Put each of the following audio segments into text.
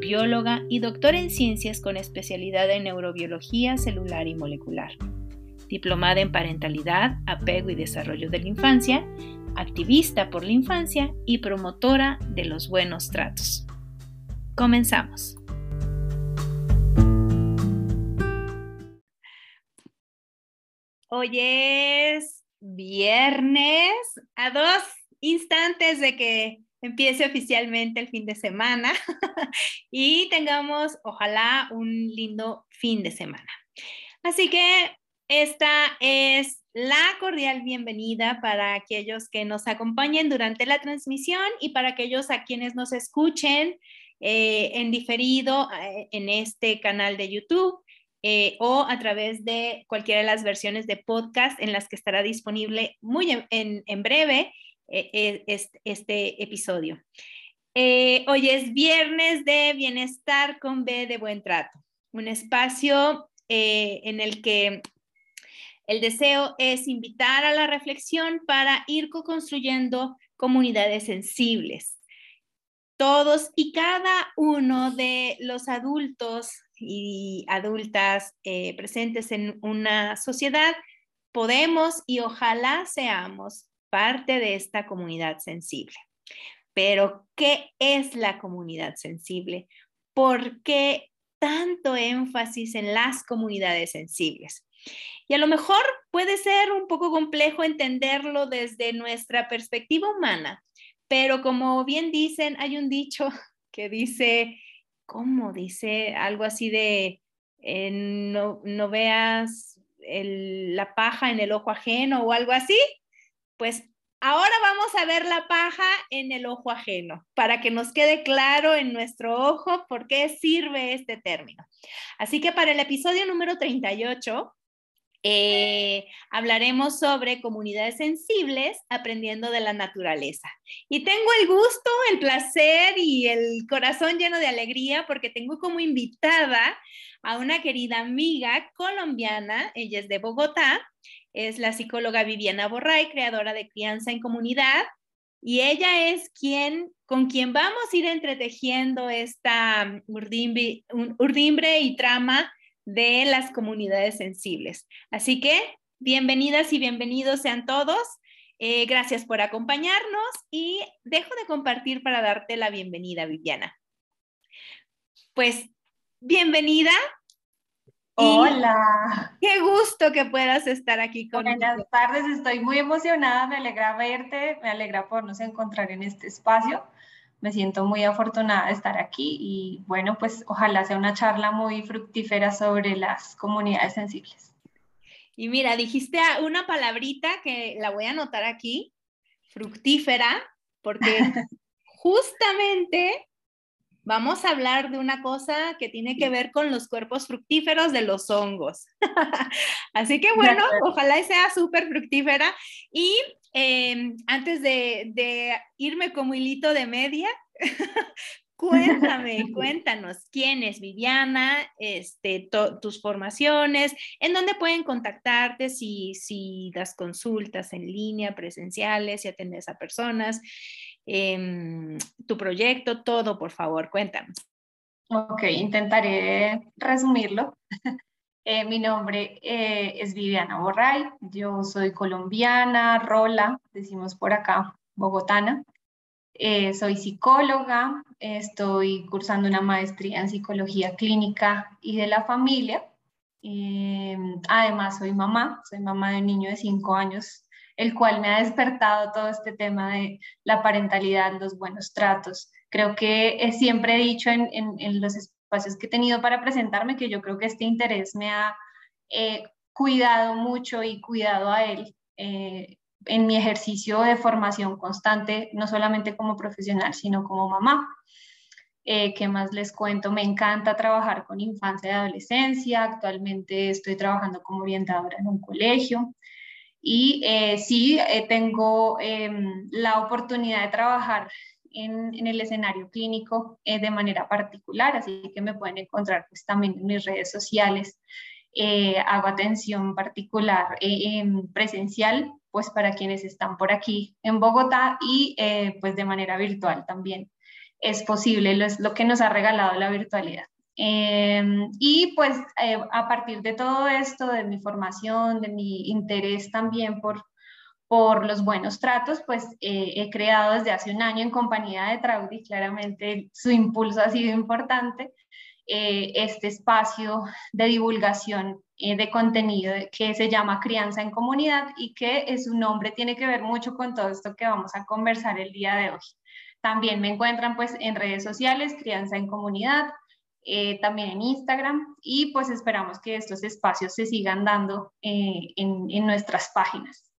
bióloga y doctora en ciencias con especialidad en neurobiología celular y molecular. Diplomada en parentalidad, apego y desarrollo de la infancia, activista por la infancia y promotora de los buenos tratos. Comenzamos. Hoy es viernes, a dos instantes de que empiece oficialmente el fin de semana y tengamos, ojalá, un lindo fin de semana. Así que esta es la cordial bienvenida para aquellos que nos acompañen durante la transmisión y para aquellos a quienes nos escuchen eh, en diferido eh, en este canal de YouTube eh, o a través de cualquiera de las versiones de podcast en las que estará disponible muy en breve e, e, este, episodio. Eh, hoy es viernes de bienestar con B de buen trato, un espacio eh, en el que el deseo es invitar a la reflexión para ir co-construyendo comunidades sensibles. Todos y cada uno de los adultos y adultas eh, presentes en una sociedad podemos y ojalá seamos parte de esta comunidad sensible. Pero, ¿qué es la comunidad sensible? ¿Por qué tanto énfasis en las comunidades sensibles? Y a lo mejor puede ser un poco complejo entenderlo desde nuestra perspectiva humana, pero como bien dicen, hay un dicho que dice, ¿cómo? Dice algo así de, eh, no, veas la paja en el ojo ajeno o algo así. Pues ahora vamos a ver la paja en el ojo ajeno para que nos quede claro en nuestro ojo por qué sirve este término. Así que para el episodio número 38 eh, hablaremos sobre comunidades sensibles aprendiendo de la naturaleza. Y tengo el gusto, el placer y el corazón lleno de alegría porque tengo como invitada a una querida amiga colombiana, ella es de Bogotá, es la psicóloga Viviana Borray, creadora de Crianza en Comunidad, y ella es quien, con quien vamos a ir entretejiendo esta urdimbre, urdimbre y trama de las comunidades sensibles. Así que bienvenidas y bienvenidos sean todos. Eh, gracias por acompañarnos y dejo de compartir para darte la bienvenida, Viviana. Pues bienvenida, Hola. Qué gusto que puedas estar aquí con Buenas tardes, estoy muy emocionada, me alegra verte, me alegra podernos encontrar en este espacio. Me siento muy afortunada de estar aquí y bueno, pues ojalá sea una charla muy fructífera sobre las comunidades sensibles. Y mira, dijiste una palabrita que la voy a anotar aquí, fructífera, porque justamente vamos a hablar de una cosa que tiene que ver con los cuerpos fructíferos de los hongos. Así que bueno, ojalá sea súper fructífera. Y em, antes de, irme como hilito de media, Cuéntame, cuéntanos quién es Viviana, este, tus formaciones, en dónde pueden contactarte si, si das consultas en línea, presenciales, si atiendes a personas, Em, tu proyecto, todo, por favor, cuéntanos. Ok, intentaré resumirlo. Eh, mi nombre eh, es Viviana Borray, yo soy colombiana, rola, decimos por acá, bogotana. Eh, soy psicóloga, estoy cursando una maestría en psicología clínica y de la familia. Em, además, soy mamá, soy mamá de un niño de 5 años el cual me ha despertado todo este tema de la parentalidad, los buenos tratos. Creo que siempre he dicho en, los espacios que he tenido para presentarme que yo creo que este interés me ha eh, cuidado mucho y cuidado a él eh, en mi ejercicio de formación constante, no solamente como profesional, sino como mamá. Eh, ¿Qué más les cuento? Me encanta trabajar con infancia y adolescencia. Actualmente estoy trabajando como orientadora en un colegio. Y eh, sí, eh, tengo em, la oportunidad de trabajar en, el escenario clínico de manera particular, así que me pueden encontrar pues, también en mis redes sociales. hago atención particular presencial, pues para quienes están por aquí en Bogotá y pues de manera virtual también es posible, lo que nos ha regalado la virtualidad. Em, y pues eh, a partir de todo esto, de mi formación, de mi interés también por, por los buenos tratos, pues eh, he creado desde hace un año en compañía de Traudy, claramente su impulso ha sido importante, eh, este espacio de divulgación de contenido que se llama Crianza en Comunidad y que su nombre tiene que ver mucho con todo esto que vamos a conversar el día de hoy. También me encuentran pues en redes sociales, Crianza en Comunidad, eh, también en Instagram y pues esperamos que estos espacios se sigan dando eh, en, nuestras páginas.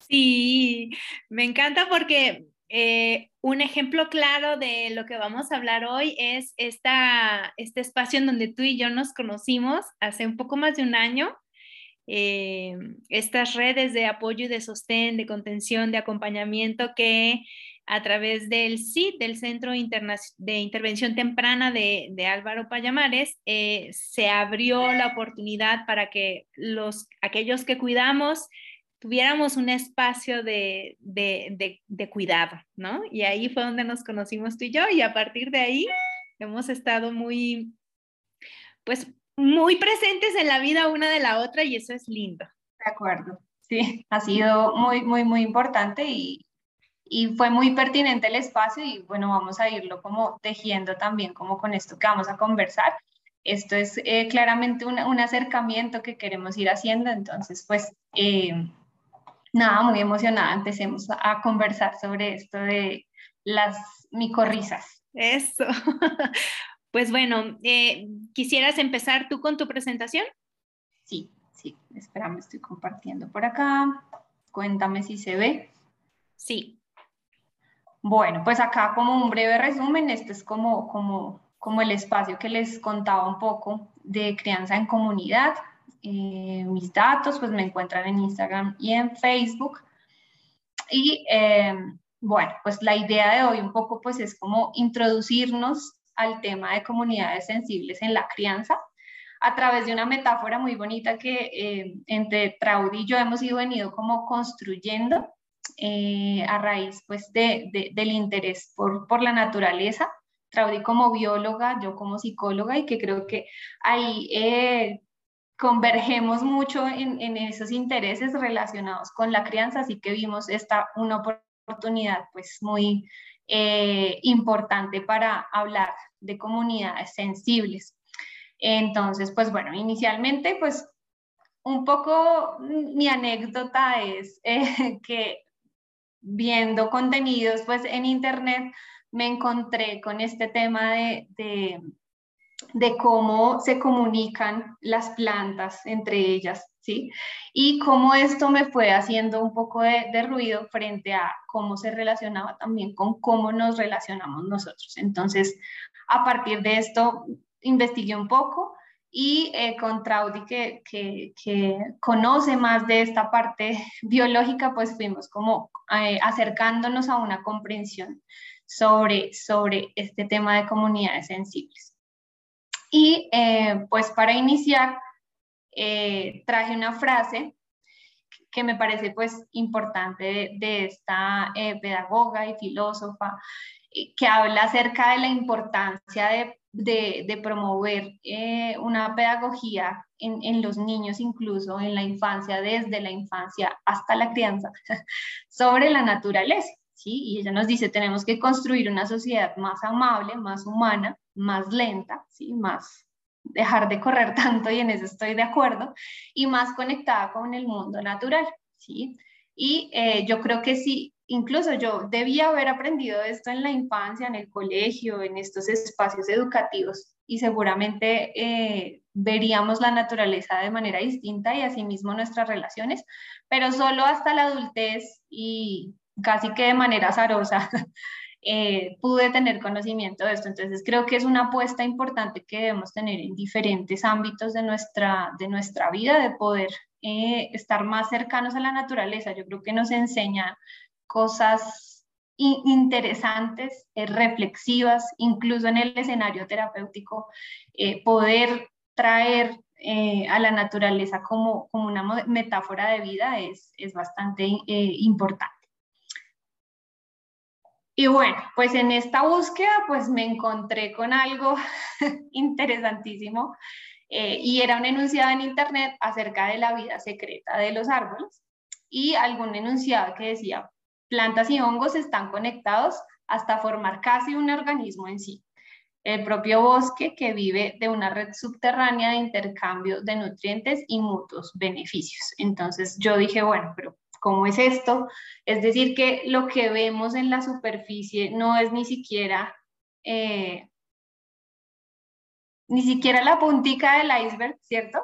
Sí, me encanta porque eh, un ejemplo claro de lo que vamos a hablar hoy es esta, este espacio en donde tú y yo nos conocimos hace un poco más de un año eh, estas redes de apoyo y de sostén, de contención, de acompañamiento que a través del CIT, del Centro de Intervención Temprana de, Álvaro Payamares, eh, se abrió la oportunidad para que los, aquellos que cuidamos tuviéramos un espacio de, de, de, cuidado, ¿no? Y ahí fue donde nos conocimos tú y yo y a partir de ahí hemos estado muy, pues muy presentes en la vida una de la otra y eso es lindo. De acuerdo, sí, ha sido muy, muy, muy importante y, y fue muy pertinente el espacio y bueno, vamos a irlo como tejiendo también como con esto que vamos a conversar. Esto es eh, claramente un, un, acercamiento que queremos ir haciendo, entonces pues eh, nada, muy emocionada, empecemos a, a conversar sobre esto de las micorrisas. Eso. Pues bueno, eh, ¿quisieras empezar tú con tu presentación? Sí, sí, espérame, estoy compartiendo por acá. Cuéntame si se ve. Sí. Bueno, pues acá como un breve resumen, este es como, como, como el espacio que les contaba un poco de crianza en comunidad. Eh, mis datos, pues me encuentran en Instagram y en Facebook. Y eh, bueno, pues la idea de hoy un poco pues es como introducirnos al tema de comunidades sensibles en la crianza a través de una metáfora muy bonita que eh, entre Traudy y yo hemos ido venido como construyendo eh, a raíz pues de, del interés por, por la naturaleza. Traudy como bióloga, yo como psicóloga y que creo que ahí eh, convergemos mucho en, en, esos intereses relacionados con la crianza, así que vimos esta una oportunidad pues muy importante para hablar de comunidades sensibles. Entonces, pues bueno, inicialmente, pues un poco mi anécdota es eh, que viendo contenidos pues en internet me encontré con este tema de, de, cómo se comunican las plantas entre ellas, ¿sí? Y cómo esto me fue haciendo un poco de, de ruido frente a cómo se relacionaba también con cómo nos relacionamos nosotros. Entonces, a partir de esto investigué un poco y eh, con Traudy, que, que, conoce más de esta parte biológica, pues fuimos como eh, acercándonos a una comprensión sobre, sobre este tema de comunidades sensibles. Y eh, pues para iniciar, traje una frase que me parece pues importante de, de esta pedagoga y filósofa que habla acerca de la importancia de, de, promover eh, una pedagogía en, los niños, incluso en la infancia, desde la infancia hasta la crianza, sobre la naturaleza. ¿sí? Y ella nos dice, tenemos que construir una sociedad más amable, más humana, más lenta, ¿sí? más dejar de correr tanto, y en eso estoy de acuerdo, y más conectada con el mundo natural. ¿sí? Y eh, yo creo que sí, incluso yo debía haber aprendido esto en la infancia, en el colegio, en estos espacios educativos y seguramente eh, veríamos la naturaleza de manera distinta y asimismo nuestras relaciones, pero solo hasta la adultez y casi que de manera azarosa eh, pude tener conocimiento de esto. Entonces creo que es una apuesta importante que debemos tener en diferentes ámbitos de nuestra, de nuestra vida, de poder eh, estar más cercanos a la naturaleza. Yo creo que nos enseña cosas interesantes, eh, reflexivas, incluso en el escenario terapéutico, poder traer a la naturaleza como, como una metáfora de vida es, es bastante importante. Y bueno, pues en esta búsqueda pues me encontré con algo interesantísimo eh, y era un enunciado en internet acerca de la vida secreta de los árboles y algún enunciado que decía, plantas y hongos están conectados hasta formar casi un organismo en sí. El propio bosque que vive de una red subterránea de intercambio de nutrientes y mutuos beneficios. Entonces yo dije, bueno, pero ¿Cómo es esto? Es decir, que lo que vemos en la superficie no es ni siquiera, eh, ni siquiera la puntica del iceberg, ¿cierto?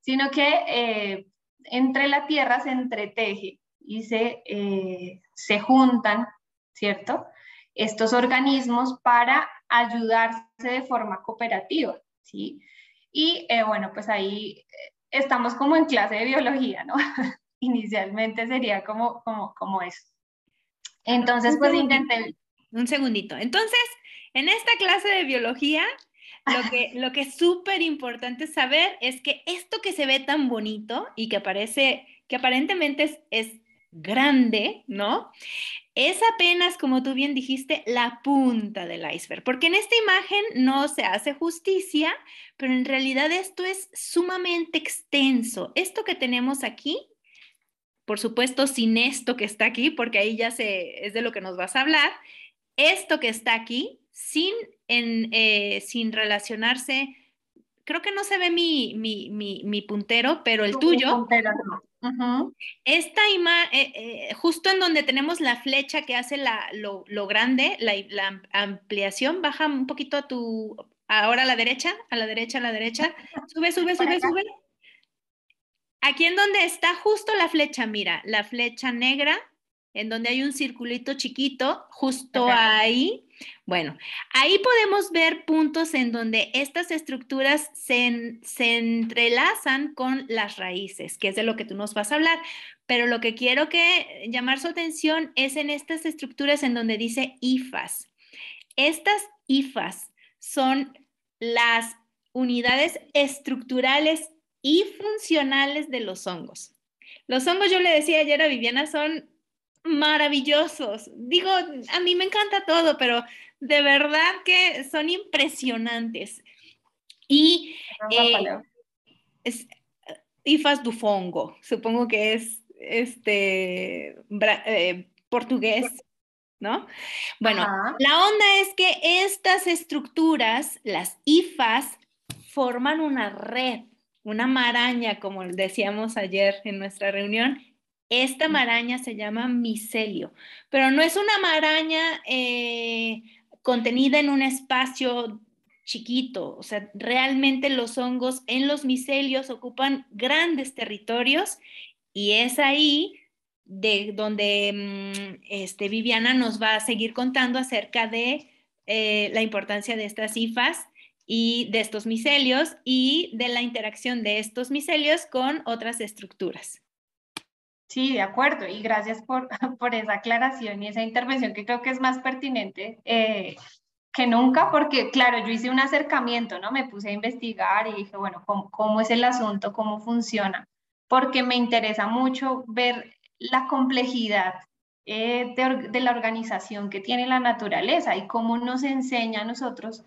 Sino que eh, entre la tierra se entreteje y se, eh, se juntan, ¿cierto? Estos organismos para ayudarse de forma cooperativa, ¿sí? Y bueno, pues ahí estamos como en clase de biología, ¿no? inicialmente sería como, como, como eso. Entonces, pues intenté... Un segundito. Entonces, en esta clase de biología, lo que, lo que es súper importante saber es que esto que se ve tan bonito y que parece, que aparentemente es, es grande, ¿no? Es apenas, como tú bien dijiste, la punta del iceberg, porque en esta imagen no se hace justicia, pero en realidad esto es sumamente extenso. Esto que tenemos aquí por supuesto, sin esto que está aquí, porque ahí ya se, es de lo que nos vas a hablar, esto que está aquí, sin, en, eh, sin relacionarse, creo que no se ve mi, mi, mi, puntero, pero el tuyo. Puntero, Esta imagen, eh, eh, justo en donde tenemos la flecha que hace la, lo, lo, grande, la, la, ampliación, baja un poquito a tu, ahora a la derecha, a la derecha, a la derecha, sube, sube, sube, sube. Aquí en donde está justo la flecha, mira, la flecha negra, en donde hay un circulito chiquito, justo ahí. Bueno, ahí podemos ver puntos en donde estas estructuras se, se, entrelazan con las raíces, que es de lo que tú nos vas a hablar. Pero lo que quiero que llamar su atención es en estas estructuras en donde dice IFAS. Estas IFAS son las unidades estructurales y funcionales de los hongos. Los hongos, yo le decía ayer a Viviana, son maravillosos. Digo, a mí me encanta todo, pero de verdad que son impresionantes. Y eh, es, ifas du fongo, supongo que es este eh, portugués, ¿no? Bueno, la onda es que estas estructuras, las ifas, forman una red una maraña, como decíamos ayer en nuestra reunión. Esta maraña se llama micelio, pero no es una maraña eh, contenida en un espacio chiquito, o sea, realmente los hongos en los micelios ocupan grandes territorios y es ahí de donde mm, este, Viviana nos va a seguir contando acerca de eh, la importancia de estas cifas y de estos micelios y de la interacción de estos micelios con otras estructuras. Sí, de acuerdo, y gracias por, por esa aclaración y esa intervención que creo que es más pertinente eh, que nunca, porque claro, yo hice un acercamiento, ¿no? Me puse a investigar y dije, bueno, ¿cómo, cómo es el asunto? ¿Cómo funciona? Porque me interesa mucho ver la complejidad eh, de, de, la organización que tiene la naturaleza y cómo nos enseña a nosotros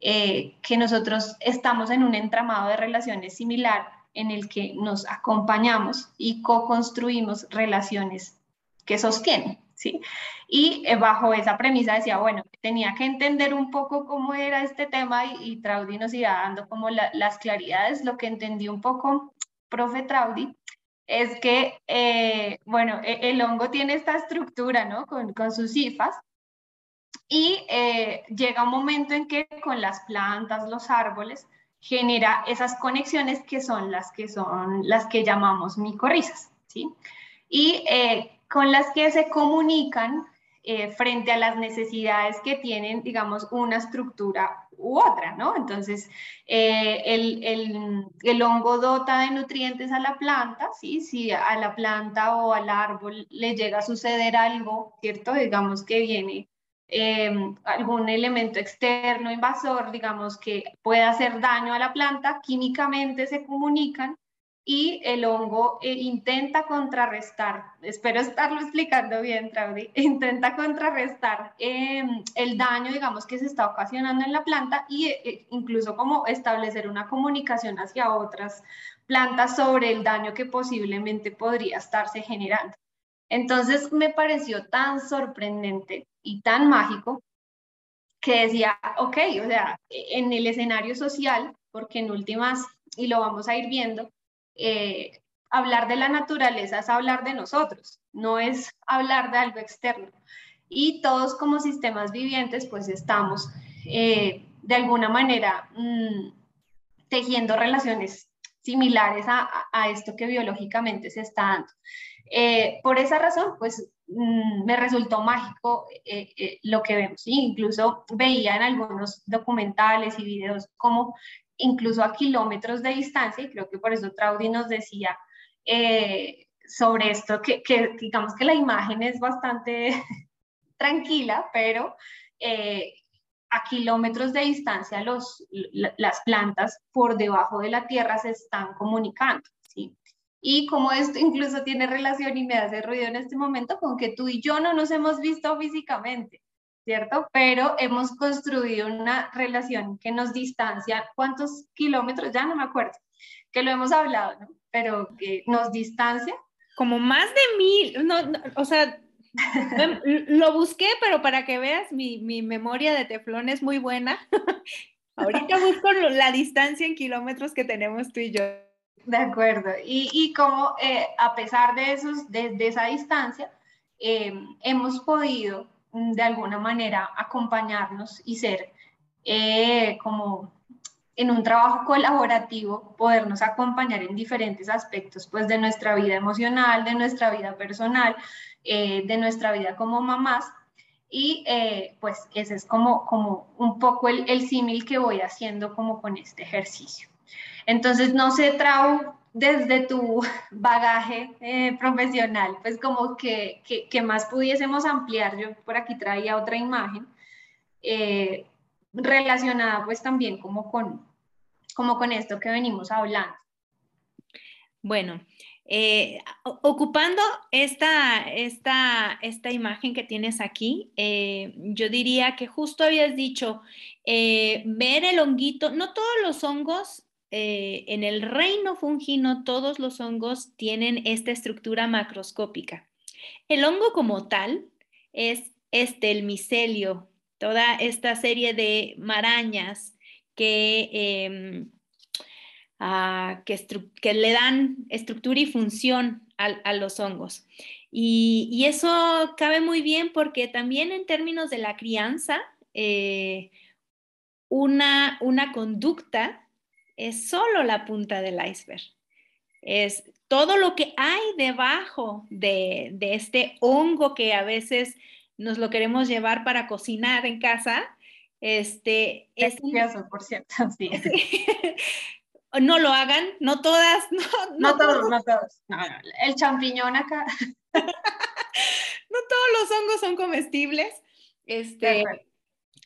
eh, que nosotros estamos en un entramado de relaciones similar en el que nos acompañamos y co-construimos relaciones que sostienen, ¿sí? Y eh, bajo esa premisa decía, bueno, tenía que entender un poco cómo era este tema y, y Traudy nos iba dando como las claridades, lo que entendí un poco, profe Traudy, es que, eh, bueno, e, el hongo tiene esta estructura, ¿no? Con, con sus cifas, y eh, llega un momento en que con las plantas, los árboles, genera esas conexiones que son las que son las que llamamos micorrizas, ¿sí? Y eh, con las que se comunican eh, frente a las necesidades que tienen, digamos, una estructura u otra, ¿no? Entonces, eh, el, el, hongo dota de nutrientes a la planta, ¿sí? Si a la planta o al árbol le llega a suceder algo, ¿cierto? Digamos que viene em, algún elemento externo, invasor, digamos, que pueda hacer daño a la planta, químicamente se comunican y el hongo eh, intenta contrarrestar, espero estarlo explicando bien, Traudy, intenta contrarrestar em, el daño, digamos, que se está ocasionando en la planta y eh, eh, incluso como establecer una comunicación hacia otras plantas sobre el daño que posiblemente podría estarse generando. Entonces me pareció tan sorprendente y tan mágico que decía, ok, o sea, en el escenario social, porque en últimas, y lo vamos a ir viendo, eh, hablar de la naturaleza es hablar de nosotros, no es hablar de algo externo. Y todos como sistemas vivientes, pues estamos eh, de alguna manera mm, tejiendo relaciones similares a, esto que biológicamente se está dando. Eh, por esa razón, pues mm, me resultó mágico lo que vemos. Incluso veía en algunos documentales y videos cómo incluso a kilómetros de distancia, y creo que por eso Traudy nos decía eh, sobre esto, que, digamos que la imagen es bastante tranquila, pero eh, a kilómetros de distancia las plantas por debajo de la tierra se están comunicando. Y como esto incluso tiene relación y me hace ruido en este momento con que tú y yo no nos hemos visto físicamente. ¿cierto? Pero hemos construido una relación que nos distancia, ¿cuántos kilómetros? Ya no me acuerdo, que lo hemos hablado, ¿no? Pero que nos distancia. Como más de mil, no, o sea, lo busqué, pero para que veas, mi, mi memoria de teflón es muy buena. Ahorita busco la distancia en kilómetros que tenemos tú y yo. De acuerdo. Y, y como eh, a pesar de, esos, de, esa distancia, eh, hemos podido de alguna manera acompañarnos y ser eh, como en un trabajo colaborativo, podernos acompañar en diferentes aspectos pues de nuestra vida emocional, de nuestra vida personal, de nuestra vida como mamás. Y pues ese es como, como un poco el, el símil que voy haciendo como con este ejercicio. Entonces, no sé, Trau, desde tu bagaje eh, profesional, pues como que, que, más pudiésemos ampliar. Yo por aquí traía otra imagen eh, relacionada pues también como con, como con esto que venimos hablando. Bueno, eh, ocupando esta, esta, esta, imagen que tienes aquí, yo diría que justo habías dicho, ver el honguito, no todos los hongos eh, en el reino fungino todos los hongos tienen esta estructura macroscópica. El hongo como tal es este, el micelio, toda esta serie de marañas que, em, ah, que, le dan estructura y función a, los hongos. Y, eso cabe muy bien porque también en términos de la crianza, eh, una, una conducta es solo la punta del iceberg. Es todo lo que hay debajo de, este hongo que a veces nos lo queremos llevar para cocinar en casa. Este, es por cierto, no lo hagan, no todas, no, todos, no todos. el champiñón acá. no todos los hongos son comestibles. Este,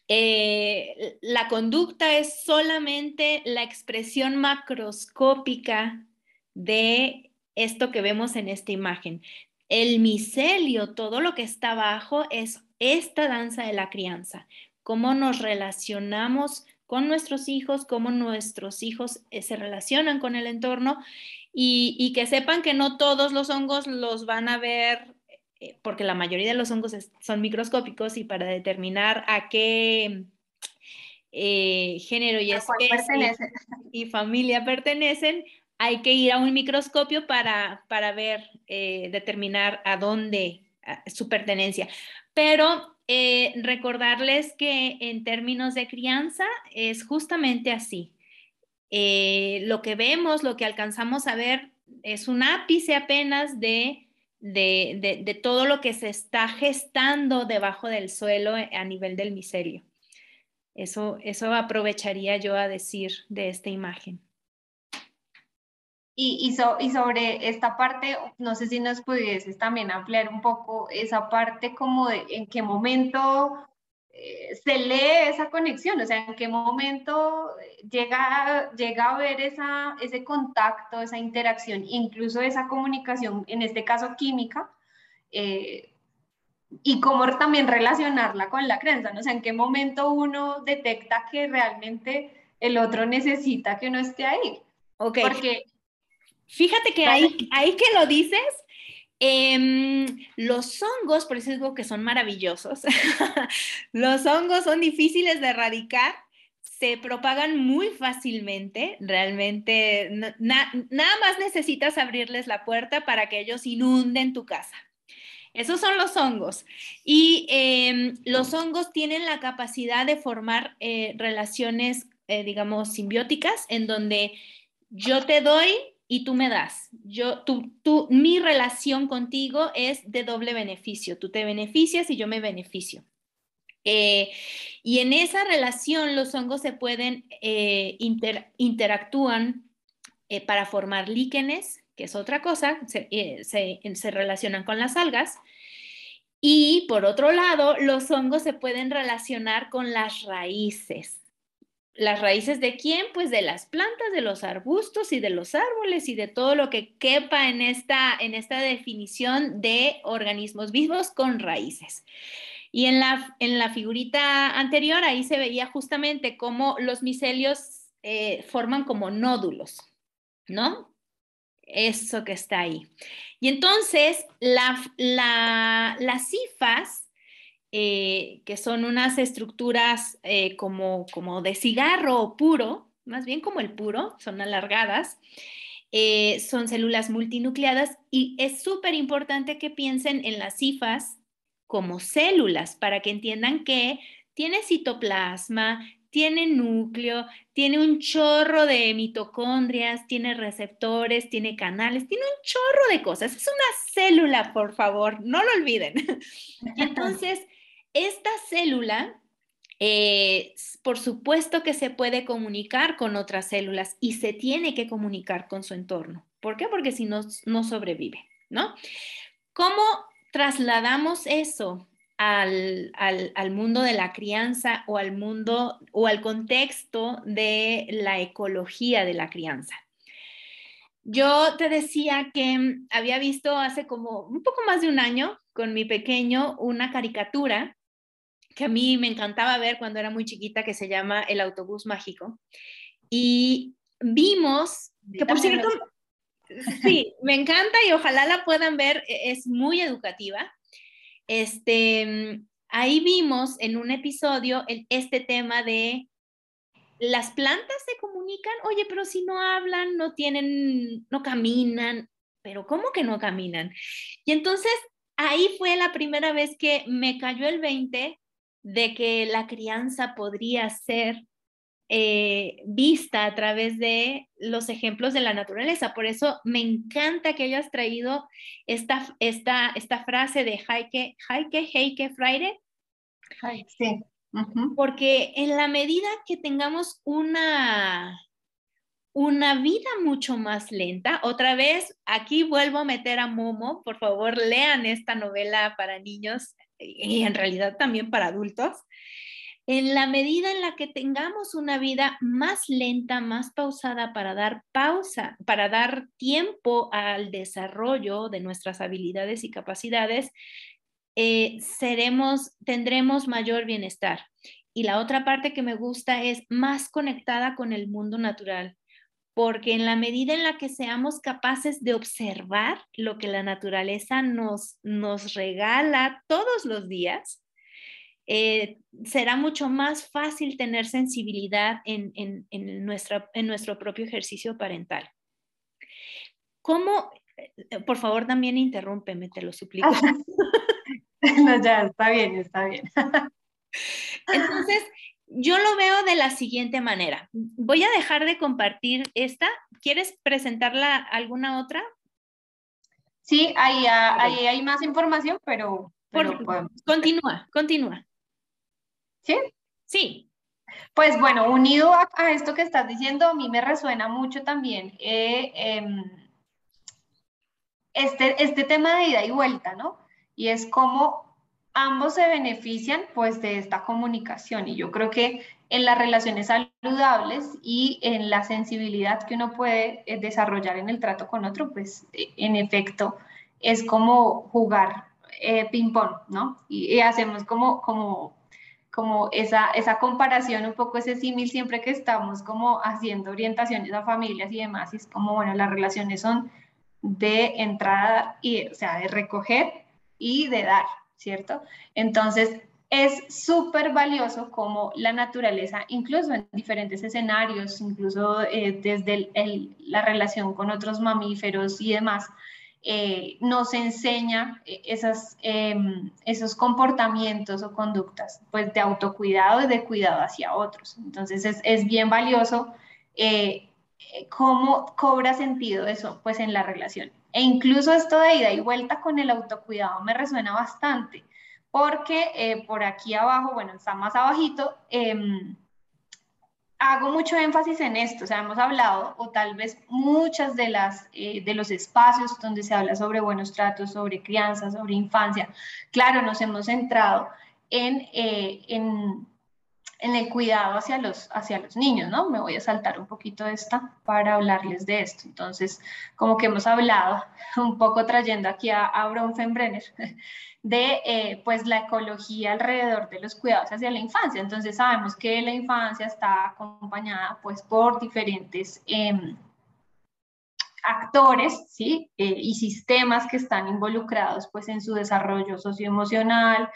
eh, la conducta es solamente la expresión macroscópica de esto que vemos en esta imagen. El micelio, todo lo que está abajo, es esta danza de la crianza. Cómo nos relacionamos con nuestros hijos, cómo nuestros hijos eh, se relacionan con el entorno y, que sepan que no todos los hongos los van a ver porque la mayoría de los hongos son microscópicos y para determinar a qué eh, género y especie y familia pertenecen, hay que ir a un microscopio para, ver, eh, determinar a dónde su pertenencia. Pero recordarles que en términos de crianza es justamente así. lo que vemos, lo que alcanzamos a ver es un ápice apenas de de, todo lo que se está gestando debajo del suelo a nivel del micelio. Eso, eso aprovecharía yo a decir de esta imagen. Y, y, sobre esta parte, no sé si nos pudieses también ampliar un poco esa parte como de en qué momento eh, se lee esa conexión, o sea, en qué momento llega, llega a ver esa, ese contacto, esa interacción, incluso esa comunicación, en este caso química, eh, y cómo también relacionarla con la creencia, ¿no? O sea, en qué momento uno detecta que realmente el otro necesita que uno esté ahí. Ok. Porque... Fíjate que ahí, ahí que lo dices, Em, los hongos, por eso digo que son maravillosos, los hongos son difíciles de erradicar, se propagan muy fácilmente, realmente nada más necesitas abrirles la puerta para que ellos inunden tu casa. Esos son los hongos. Y em, los hongos tienen la capacidad de formar eh, relaciones, eh, digamos, simbióticas, en donde yo te doy y tú me das. Yo, tú, tú, mi relación contigo es de doble beneficio. Tú te beneficias y yo me beneficio. Eh, y en esa relación los hongos se pueden eh, interactúan eh, para formar líquenes, que es otra cosa, se, se relacionan con las algas. Y por otro lado, los hongos se pueden relacionar con las raíces. ¿Las raíces de quién? Pues de las plantas, de los arbustos y de los árboles y de todo lo que quepa en esta, en esta definición de organismos vivos con raíces. Y en la, en la figurita anterior, ahí se veía justamente cómo los micelios eh, forman como nódulos, ¿no? Eso que está ahí. Y entonces, la, las cifas eh, que son unas estructuras eh, como, como de cigarro puro, más bien como el puro, son alargadas, eh, son células multinucleadas y es súper importante que piensen en las cifas como células para que entiendan que tiene citoplasma, tiene núcleo, tiene un chorro de mitocondrias, tiene receptores, tiene canales, tiene un chorro de cosas. Es una célula, por favor, no lo olviden. Entonces, esta célula, eh, por supuesto que se puede comunicar con otras células y se tiene que comunicar con su entorno. ¿Por qué? Porque si no, no sobrevive, ¿no? ¿Cómo trasladamos eso al, al, mundo de la crianza o al mundo o al contexto de la ecología de la crianza? Yo te decía que había visto hace como un poco más de un año con mi pequeño una caricatura que a mí me encantaba ver cuando era muy chiquita, que se llama El autobús mágico. Y vimos, que por cierto, sí, me encanta y ojalá la puedan ver, e, es muy educativa. Este, ahí vimos en un episodio este tema de las plantas se comunican, oye, pero si no hablan, no tienen, no caminan, pero ¿cómo que no caminan? Y entonces ahí fue la primera vez que me cayó el 20 de que la crianza podría ser eh, vista a través de los ejemplos de la naturaleza. Por eso me encanta que hayas traído esta, esta, esta frase de Heike, Heike, Heike Freire. Sí. Porque en la medida que tengamos una, una vida mucho más lenta, otra vez aquí vuelvo a meter a Momo, por favor lean esta novela para niños y en realidad también para adultos, en la medida en la que tengamos una vida más lenta, más pausada para dar pausa, para dar tiempo al desarrollo de nuestras habilidades y capacidades, eh, seremos, tendremos mayor bienestar. Y la otra parte que me gusta es más conectada con el mundo natural, porque en la medida en la que seamos capaces de observar lo que la naturaleza nos, nos regala todos los días, eh, será mucho más fácil tener sensibilidad en, en, en, nuestra, en nuestro propio ejercicio parental. ¿Cómo, eh, por favor, también interrúmpeme, te lo suplico? no, ya, está bien, está bien. Entonces, yo lo veo de la siguiente manera. Voy a dejar de compartir esta. ¿Quieres presentarla alguna otra? Sí, ahí, ahí hay más información, pero, Continúa, continúa. ¿Sí? Sí. Pues bueno, unido a, esto que estás diciendo, a mí me resuena mucho también eh, em, este, este tema de ida y vuelta, ¿no? Y es cómo ambos se benefician pues de esta comunicación y yo creo que en las relaciones saludables y en la sensibilidad que uno puede eh, desarrollar en el trato con otro, pues eh, en efecto es como jugar eh, ping-pong, ¿no? Y, hacemos como, como, como esa, esa comparación, un poco ese símil siempre que estamos como haciendo orientaciones a familias y demás, y es como, bueno, las relaciones son de entrada, y, o sea, de recoger y de dar, ¿cierto? Entonces, es súper valioso como la naturaleza, incluso en diferentes escenarios, incluso eh, desde la relación con otros mamíferos y demás, eh, nos enseña eh, em, esos comportamientos o conductas pues, de autocuidado y de cuidado hacia otros. Entonces es, es bien valioso cómo cobra sentido eso pues, en la relación. E incluso esto de ida y vuelta con el autocuidado me resuena bastante porque eh, por aquí abajo, bueno, está más abajito, em, hago mucho énfasis en esto, o sea, hemos hablado, o tal vez muchas de, las, eh, de los espacios donde se habla sobre buenos tratos, sobre crianza, sobre infancia, claro, nos hemos centrado en, eh, en, en, el cuidado hacia los, hacia los niños, ¿no? Me voy a saltar un poquito esta para hablarles de esto. Entonces, como que hemos hablado, un poco trayendo aquí a, a Bronfenbrenner, de eh, pues la ecología alrededor de los cuidados hacia la infancia. Entonces sabemos que la infancia está acompañada pues por diferentes em, actores ¿sí? Eh, y sistemas que están involucrados pues en su desarrollo socioemocional,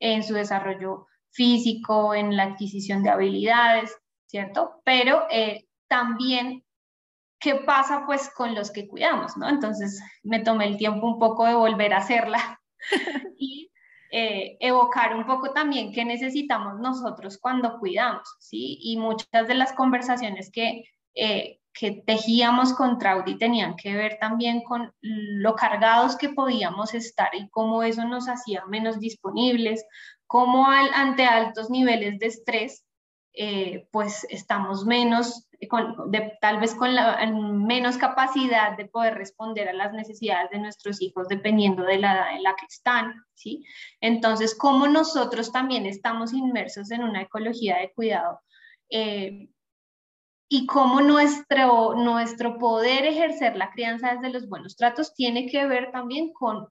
en su desarrollo físico, en la adquisición de habilidades, ¿cierto? Pero eh, también qué pasa pues con los que cuidamos, ¿no? Entonces me tomé el tiempo un poco de volver a hacerla y eh, evocar un poco también qué necesitamos nosotros cuando cuidamos, ¿sí? Y muchas de las conversaciones que, eh, que tejíamos con Traudy tenían que ver también con lo cargados que podíamos estar y cómo eso nos hacía menos disponibles, cómo ante altos niveles de estrés, eh, pues estamos menos tal vez con la, menos capacidad de poder responder a las necesidades de nuestros hijos dependiendo de la edad en la que están, ¿sí? Entonces, como nosotros también estamos inmersos en una ecología de cuidado eh, y cómo nuestro, nuestro poder ejercer la crianza desde los buenos tratos tiene que ver también con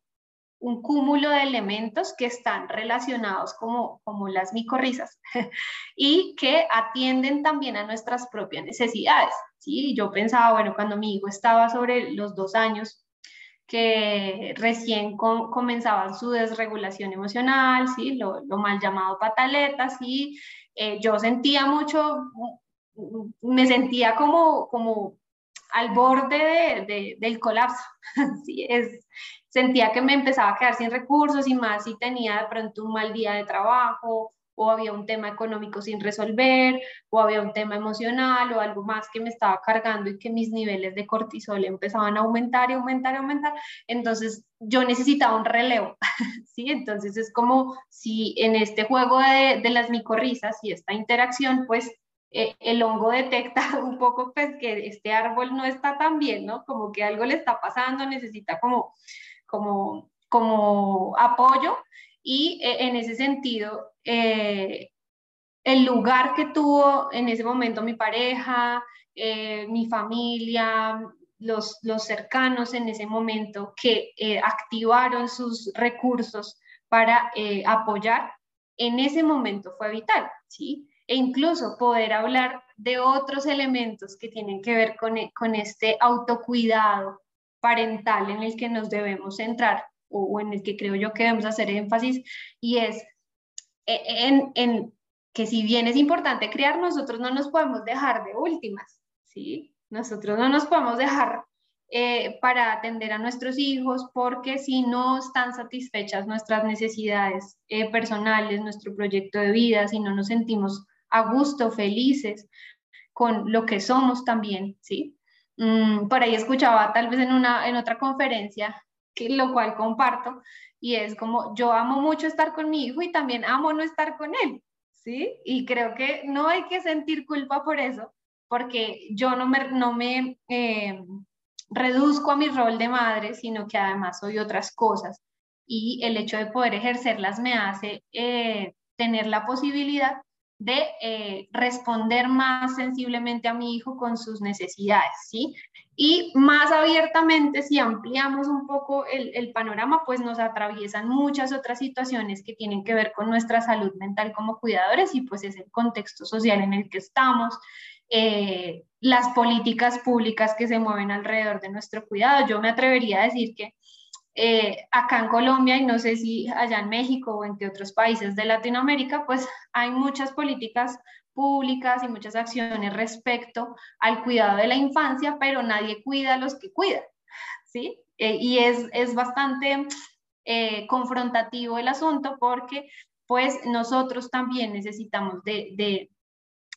un cúmulo de elementos que están relacionados como, como las micorrizas y que atienden también a nuestras propias necesidades. ¿sí? Yo pensaba, bueno, cuando mi hijo estaba sobre los dos años, que recién comenzaba su desregulación emocional, ¿sí? lo, mal llamado pataletas, y eh, yo sentía mucho, me sentía como, como al borde de, del colapso. ¿sí? Sentía que me empezaba a quedar sin recursos y más si tenía de pronto un mal día de trabajo o había un tema económico sin resolver o había un tema emocional o algo más que me estaba cargando y que mis niveles de cortisol empezaban a aumentar y aumentar y aumentar. Entonces yo necesitaba un relevo, ¿sí? Entonces es como si en este juego de, las micorrizas y esta interacción, pues eh, el hongo detecta un poco pues que este árbol no está tan bien, ¿no? Como que algo le está pasando, necesita como como, como apoyo y eh, en ese sentido, eh, el lugar que tuvo en ese momento mi pareja, eh, mi familia, los, los, cercanos en ese momento que activaron sus recursos para apoyar, en ese momento fue vital, ¿sí? E incluso poder hablar de otros elementos que tienen que ver con, con este autocuidado, parental en el que nos debemos centrar o, en el que creo yo que debemos hacer énfasis y es e, en, en, que si bien es importante criar, nosotros no nos podemos dejar de últimas, ¿sí? Nosotros no nos podemos dejar eh, para atender a nuestros hijos porque si no están satisfechas nuestras necesidades eh, personales, nuestro proyecto de vida, si no nos sentimos a gusto, felices con lo que somos también, ¿sí? Mm, por ahí escuchaba tal vez en, una, en otra conferencia que, lo cual comparto, y es como yo amo mucho estar con mi hijo y también amo no estar con él, ¿sí? Y creo que no hay que sentir culpa por eso, porque yo no me, no me eh, reduzco a mi rol de madre, sino que además soy otras cosas. Y el hecho de poder ejercerlas me hace eh, tener la posibilidad de eh, responder más sensiblemente a mi hijo con sus necesidades, ¿sí? Y más abiertamente, si ampliamos un poco el, el, panorama, pues nos atraviesan muchas otras situaciones que tienen que ver con nuestra salud mental como cuidadores y pues es el contexto social en el que estamos, eh, las políticas públicas que se mueven alrededor de nuestro cuidado. Yo me atrevería a decir que eh, acá en Colombia y no sé si allá en México o en qué otros países de Latinoamérica, pues hay muchas políticas públicas y muchas acciones respecto al cuidado de la infancia, pero nadie cuida a los que cuidan, ¿sí? Eh, y es, es bastante confrontativo el asunto porque pues nosotros también necesitamos de, de,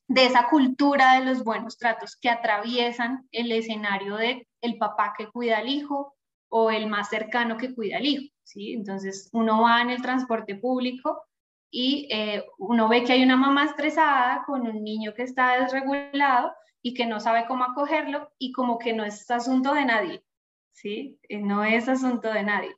de esa cultura de los buenos tratos que atraviesan el escenario de el papá que cuida al hijo o el más cercano que cuida al hijo, ¿sí? Entonces uno va en el transporte público y eh, uno ve que hay una mamá estresada con un niño que está desregulado y que no sabe cómo acogerlo y como que no es asunto de nadie, ¿sí? Eh, no es asunto de nadie.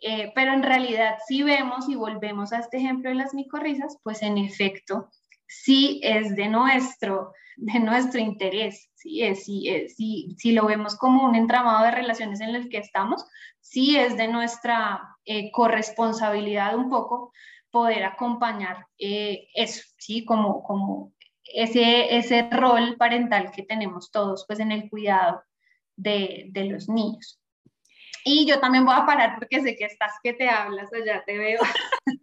Eh, pero en realidad si vemos y volvemos a este ejemplo de las micorrizas, pues en efecto sí es de nuestro, de nuestro interés, ¿sí? es, sí, es, si lo vemos como un entramado de relaciones en el que estamos, sí es de nuestra eh, corresponsabilidad un poco poder acompañar eh, eso, ¿sí? como, como ese, ese rol parental que tenemos todos pues en el cuidado de, de los niños. Y yo también voy a parar porque sé que estás que te hablas, allá te veo.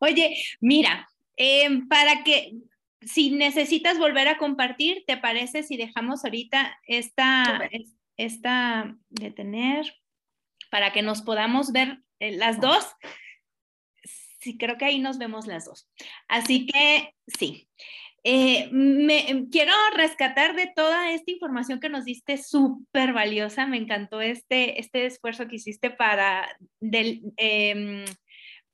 Oye, mira, Em, para que, si necesitas volver a compartir, ¿te parece si dejamos ahorita esta, esta detener para que nos podamos ver eh, las dos? Sí, creo que ahí nos vemos las dos. Así que sí. Eh, me, quiero rescatar de toda esta información que nos diste súper valiosa. Me encantó este, este esfuerzo que hiciste para del, em,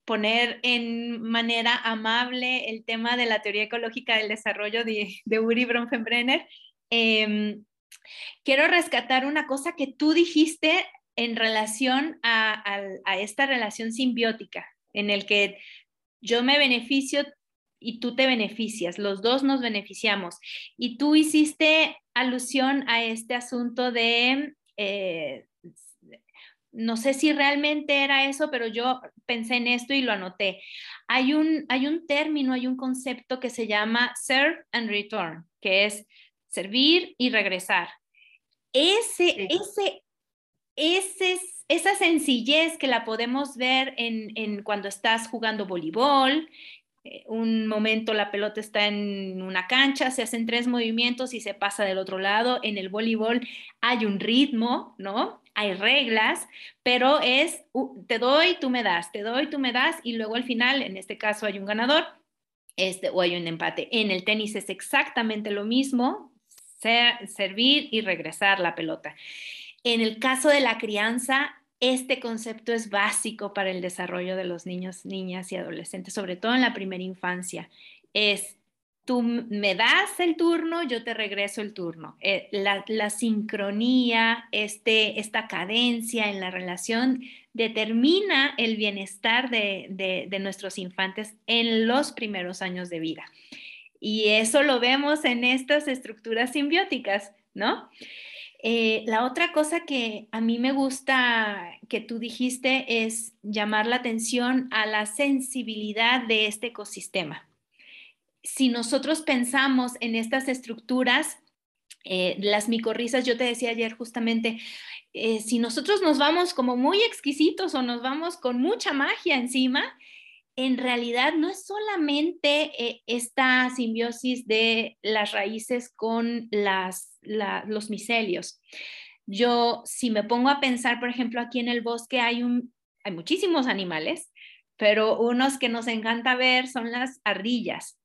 poner en manera amable el tema de la teoría ecológica del desarrollo de, Uri Bronfenbrenner. Em, quiero rescatar una cosa que tú dijiste en relación a, a, esta relación simbiótica, en el que yo me beneficio y tú te beneficias, los dos nos beneficiamos. Y tú hiciste alusión a este asunto de eh, no sé si realmente era eso, pero yo pensé en esto y lo anoté. Hay un, hay un término, hay un concepto que se llama serve and return, que es servir y regresar. Ese, ese, ese, esa sencillez que la podemos ver en, en cuando estás jugando voleibol, eh, un momento la pelota está en una cancha, se hacen tres movimientos y se pasa del otro lado. En el voleibol hay un ritmo, ¿no? Hay reglas, pero es te doy, tú me das, te doy, tú me das y luego al final, en este caso hay un ganador este, o hay un empate. En el tenis es exactamente lo mismo, servir y regresar la pelota. En el caso de la crianza, este concepto es básico para el desarrollo de los niños, niñas y adolescentes, sobre todo en la primera infancia. Es, tú me das el turno, yo te regreso el turno. Eh, la, sincronía, este, esta cadencia en la relación determina el bienestar de, nuestros infantes en los primeros años de vida. Y eso lo vemos en estas estructuras simbióticas, ¿no? Eh, la otra cosa que a mí me gusta que tú dijiste es llamar la atención a la sensibilidad de este ecosistema. Si nosotros pensamos en estas estructuras, eh, las micorrizas, yo te decía ayer justamente, eh, si nosotros nos vamos como muy exquisitos o nos vamos con mucha magia encima, en realidad no es solamente eh, esta simbiosis de las raíces con los micelios. Yo, si me pongo a pensar, por ejemplo, aquí en el bosque hay muchísimos animales, pero unos que nos encanta ver son las ardillas.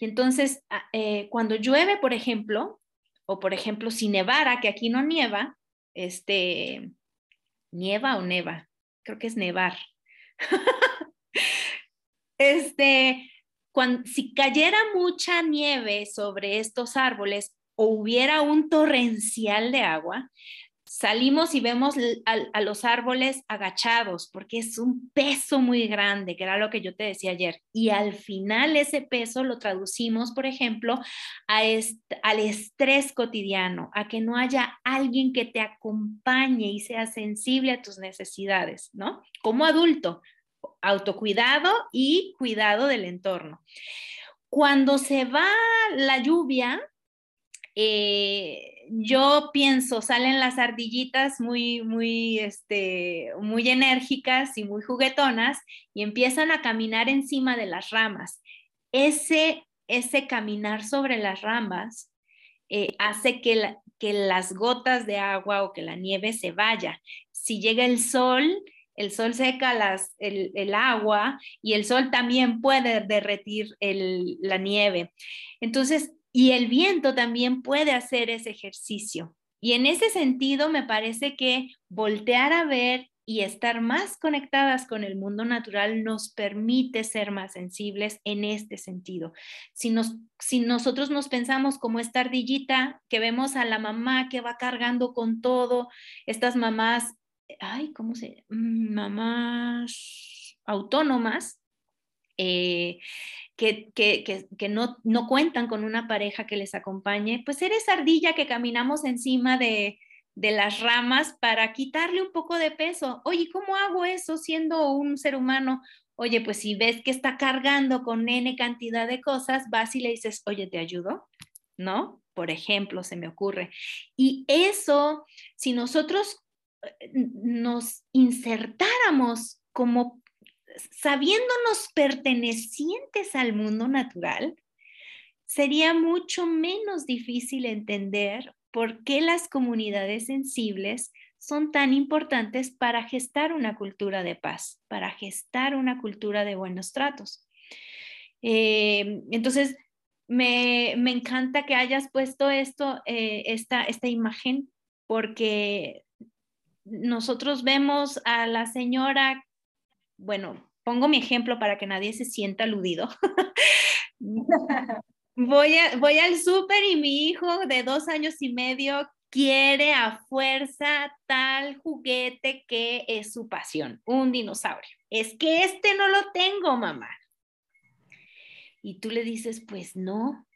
Y entonces, ah, eh, cuando llueve, por ejemplo, o por ejemplo, si nevara, que aquí no nieva, este, nieva o neva, creo que es nevar. este, si cayera mucha nieve sobre estos árboles o hubiera un torrencial de agua, salimos y vemos a, los árboles agachados porque es un peso muy grande, que era lo que yo te decía ayer. Y al final ese peso lo traducimos, por ejemplo, al estrés cotidiano, a que no haya alguien que te acompañe y sea sensible a tus necesidades, ¿no? Como adulto, autocuidado y cuidado del entorno. Cuando se va la lluvia, eh, yo pienso, salen las ardillitas muy, muy, este, muy enérgicas y muy juguetonas y empiezan a caminar encima de las ramas. Ese, ese caminar sobre las ramas eh, hace que, que las gotas de agua o que la nieve se vaya. Si llega el sol, el sol seca las, el, agua y el sol también puede derretir la nieve. Entonces, y el viento también puede hacer ese ejercicio. Y en ese sentido, me parece que voltear a ver y estar más conectadas con el mundo natural nos permite ser más sensibles en este sentido. Si, nos, si nosotros nos pensamos como esta ardillita que vemos a la mamá que va cargando con todo, estas mamás, ay, ¿cómo se? Mm, mamás autónomas, eh, que, no, no, cuentan con una pareja que les acompañe, pues eres ardilla que caminamos encima de, de las ramas para quitarle un poco de peso. Oye, ¿cómo hago eso siendo un ser humano? Oye, pues si ves que está cargando con N cantidad de cosas, vas y le dices, oye, ¿te ayudo? ¿No? Por ejemplo, se me ocurre. Y eso, si nosotros eh, nos insertáramos como sabiéndonos pertenecientes al mundo natural, sería mucho menos difícil entender por qué las comunidades sensibles son tan importantes para gestar una cultura de paz, para gestar una cultura de buenos tratos. Eh, entonces, me, encanta que hayas puesto esto, eh, esta, esta imagen, porque nosotros vemos a la señora bueno, pongo mi ejemplo para que nadie se sienta aludido. voy, al súper y mi hijo de dos años y medio quiere a fuerza tal juguete que es su pasión, un dinosaurio. Es que este no lo tengo, mamá. Y tú le dices, pues no.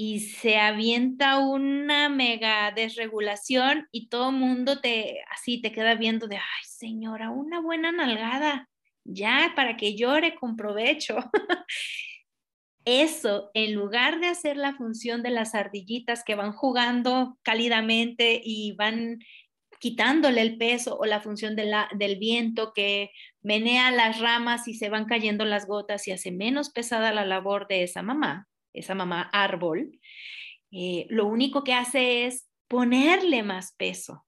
Y se avienta una mega desregulación y todo mundo te así te queda viendo de, ay, señora, una buena nalgada, ya para que llore con provecho. Eso, en lugar de hacer la función de las ardillitas que van jugando cálidamente y van quitándole el peso o la función del viento que menea las ramas y se van cayendo las gotas y hace menos pesada la labor de esa mamá, esa mamá árbol, eh, lo único que hace es ponerle más peso,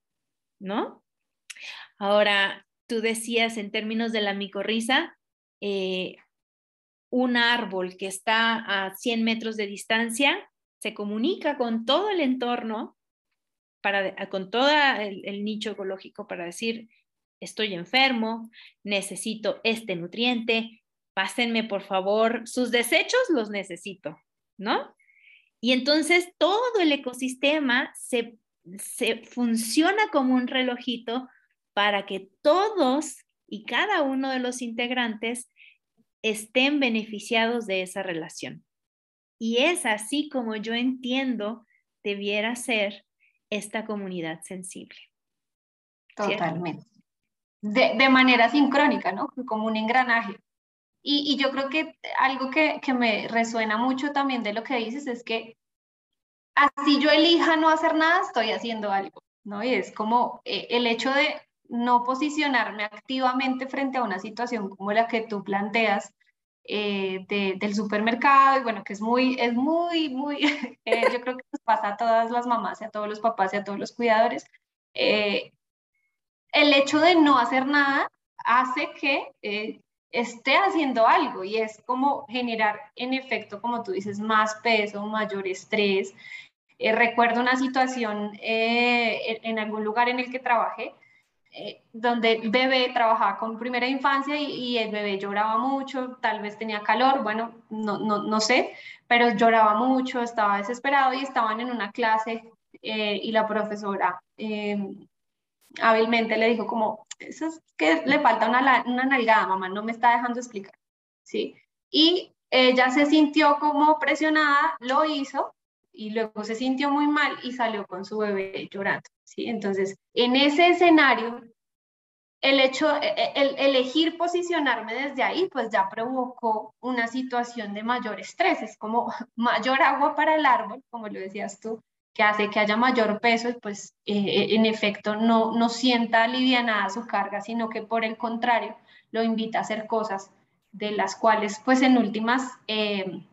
¿no? Ahora, tú decías en términos de la micorriza, eh, un árbol que está a 100 metros de distancia se comunica con todo el entorno, para, con todo el, nicho ecológico para decir, estoy enfermo, necesito este nutriente, pásenme por favor, sus desechos los necesito, ¿no? Y entonces todo el ecosistema se, se funciona como un relojito para que todos y cada uno de los integrantes estén beneficiados de esa relación. Y es así como yo entiendo debiera ser esta comunidad sensible. Totalmente. De, manera sincrónica, ¿no? Como un engranaje. Y, yo creo que algo que, que, me resuena mucho también de lo que dices es que así yo elija no hacer nada, estoy haciendo algo, ¿no? Y es como eh, el hecho de no posicionarme activamente frente a una situación como la que tú planteas eh, del supermercado, y bueno, que es muy, es muy, muy, eh, yo creo que nos pasa a todas las mamás y a todos los papás y a todos los cuidadores. Eh, el hecho de no hacer nada hace que esté haciendo algo y es como generar en efecto, como tú dices, más peso, mayor estrés. recuerdo una situación en algún lugar en el que trabajé eh, donde el bebé trabajaba con primera infancia y, el bebé lloraba mucho, tal vez tenía calor, bueno, no, no, no sé, pero lloraba mucho, estaba desesperado y estaban en una clase eh, y la profesora eh, hábilmente le dijo como, eso es que le falta una, una nalgada, mamá, no me está dejando explicar, ¿sí? Y ella se sintió como presionada, lo hizo y luego se sintió muy mal y salió con su bebé llorando, ¿sí? Entonces, en ese escenario, el hecho, e, e, el, elegir posicionarme desde ahí, pues ya provocó una situación de mayor estrés, es como mayor agua para el árbol, como lo decías tú, que hace que haya mayor peso pues eh, en efecto no, no sienta alivianada su carga, sino que por el contrario lo invita a hacer cosas de las cuales pues en últimas eh,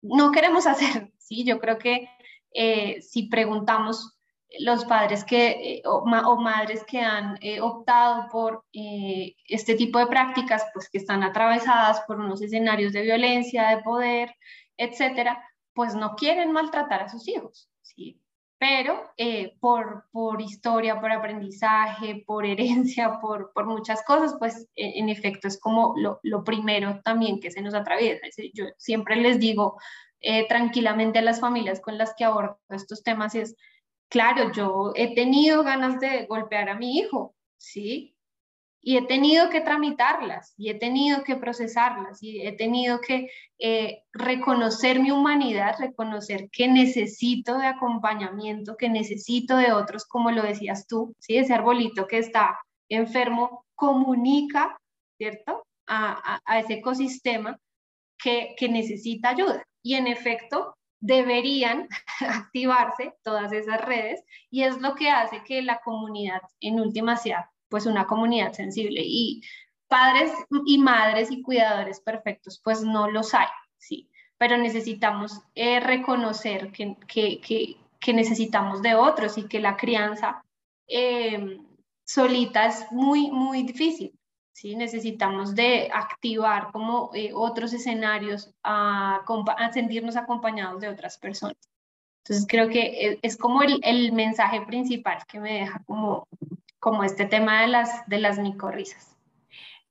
no queremos hacer, ¿sí? Yo creo que eh, si preguntamos los padres que, o, madres que han optado por este tipo de prácticas, pues que están atravesadas por unos escenarios de violencia, de poder, etcétera, pues no quieren maltratar a sus hijos. Pero eh, por, por historia, por aprendizaje, por herencia, por, por muchas cosas, pues e, en, efecto es como lo, lo, primero también que se nos atraviesa. Yo siempre les digo eh, tranquilamente a las familias con las que abordo estos temas es, claro, yo he tenido ganas de golpear a mi hijo, ¿sí? Y he tenido que tramitarlas y he tenido que procesarlas y he tenido que eh, reconocer mi humanidad, reconocer que necesito de acompañamiento, que necesito de otros, como lo decías tú, ¿sí? ese arbolito que está enfermo comunica, ¿cierto?, a, ese ecosistema que, que necesita ayuda. Y en efecto, deberían activarse todas esas redes y es lo que hace que la comunidad en última sea pues una comunidad sensible y padres y madres y cuidadores perfectos pues no los hay, sí, pero necesitamos eh, reconocer que, que, que, necesitamos de otros y que la crianza eh, solita es muy, muy difícil. ¿sí? Necesitamos de activar como eh, otros escenarios a, a, sentirnos acompañados de otras personas. Entonces creo que es, como el, el mensaje principal que me deja como como este tema de las, de las micorrisas.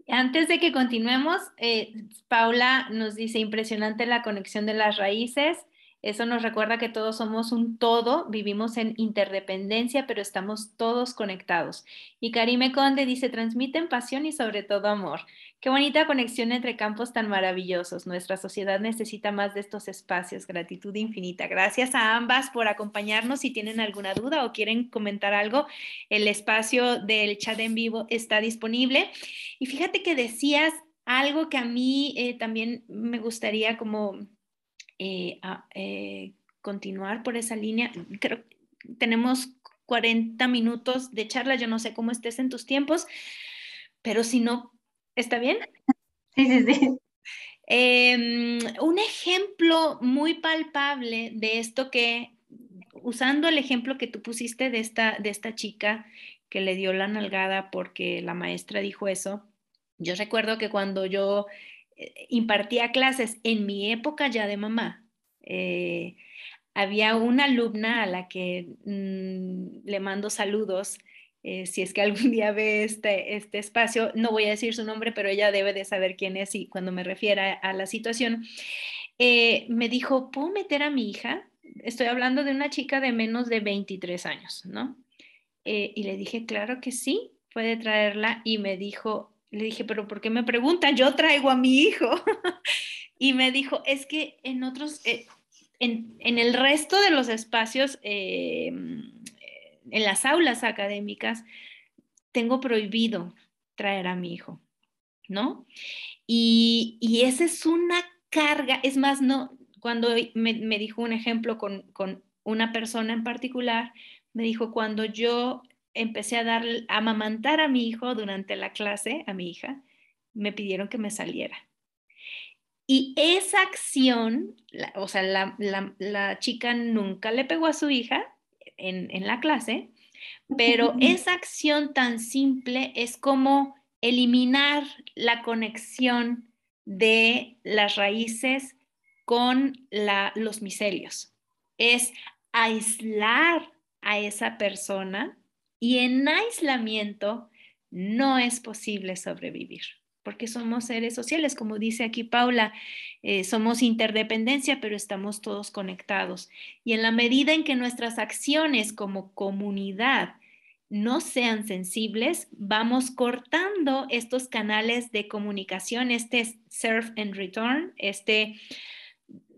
Antes de que continuemos, eh, Paula nos dice, impresionante la conexión de las raíces. Eso nos recuerda que todos somos un todo, vivimos en interdependencia, pero estamos todos conectados. Y Karime Conde dice, transmiten pasión y sobre todo amor. Qué bonita conexión entre campos tan maravillosos. Nuestra sociedad necesita más de estos espacios. Gratitud infinita. Gracias a ambas por acompañarnos. Si tienen alguna duda o quieren comentar algo, el espacio del chat en vivo está disponible. Y fíjate que decías algo que a mí eh, también me gustaría como eh, eh, continuar por esa línea. Creo que tenemos 40 minutos de charla. Yo no sé cómo estés en tus tiempos, pero si no ¿Está bien? Sí, sí, sí. Em, un ejemplo muy palpable de esto que, usando el ejemplo que tú pusiste de esta, de esta chica que le dio la nalgada porque la maestra dijo eso, yo recuerdo que cuando yo impartía clases en mi época ya de mamá, eh, había una alumna a la que mm, le mando saludos, eh, si es que algún día ve este, este espacio, no voy a decir su nombre, pero ella debe de saber quién es y cuando me refiera a la situación, eh, me dijo, ¿puedo meter a mi hija? Estoy hablando de una chica de menos de 23 años, ¿no? Eh, y le dije, claro que sí, puede traerla. Y me dijo, le dije, pero ¿por qué me preguntan? Yo traigo a mi hijo. y me dijo, es que en otros, en, en, el resto de los espacios, en las aulas académicas, tengo prohibido traer a mi hijo, ¿no? Y, y esa es una carga, es más, no, cuando me, dijo un ejemplo con, con, una persona en particular, me dijo, cuando yo empecé a dar, a amamantar a mi hijo durante la clase, a mi hija, me pidieron que me saliera. Y esa acción, o sea, la, la, la, chica nunca le pegó a su hija, en, la clase, pero esa acción tan simple es como eliminar la conexión de las raíces con los miselios. Es aislar a esa persona Y en aislamiento no es posible sobrevivir, porque somos seres sociales, como dice aquí Paula, eh, somos interdependencia, pero estamos todos conectados. Y en la medida en que nuestras acciones como comunidad no sean sensibles, vamos cortando estos canales de comunicación, este serve and return, este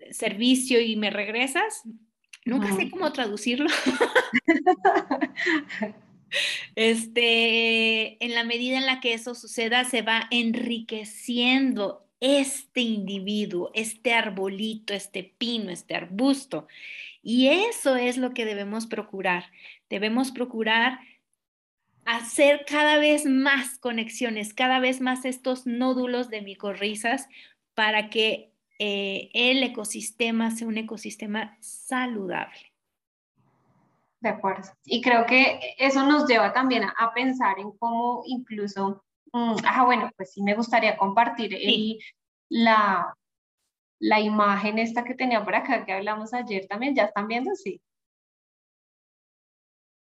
servicio y me regresas. Nunca sé cómo traducirlo. este, en la medida en la que eso suceda, se va enriqueciendo este individuo, este arbolito, este pino, este arbusto. Y eso es lo que debemos procurar. Debemos procurar hacer cada vez más conexiones, cada vez más estos nódulos de micorrizas para que eh, el ecosistema sea un ecosistema saludable. De acuerdo. Y creo que eso nos lleva también a, pensar en cómo incluso, mm, ah, bueno, pues sí me gustaría compartir la, la imagen esta que tenía por acá que hablamos ayer también, ¿ya están viendo? Sí.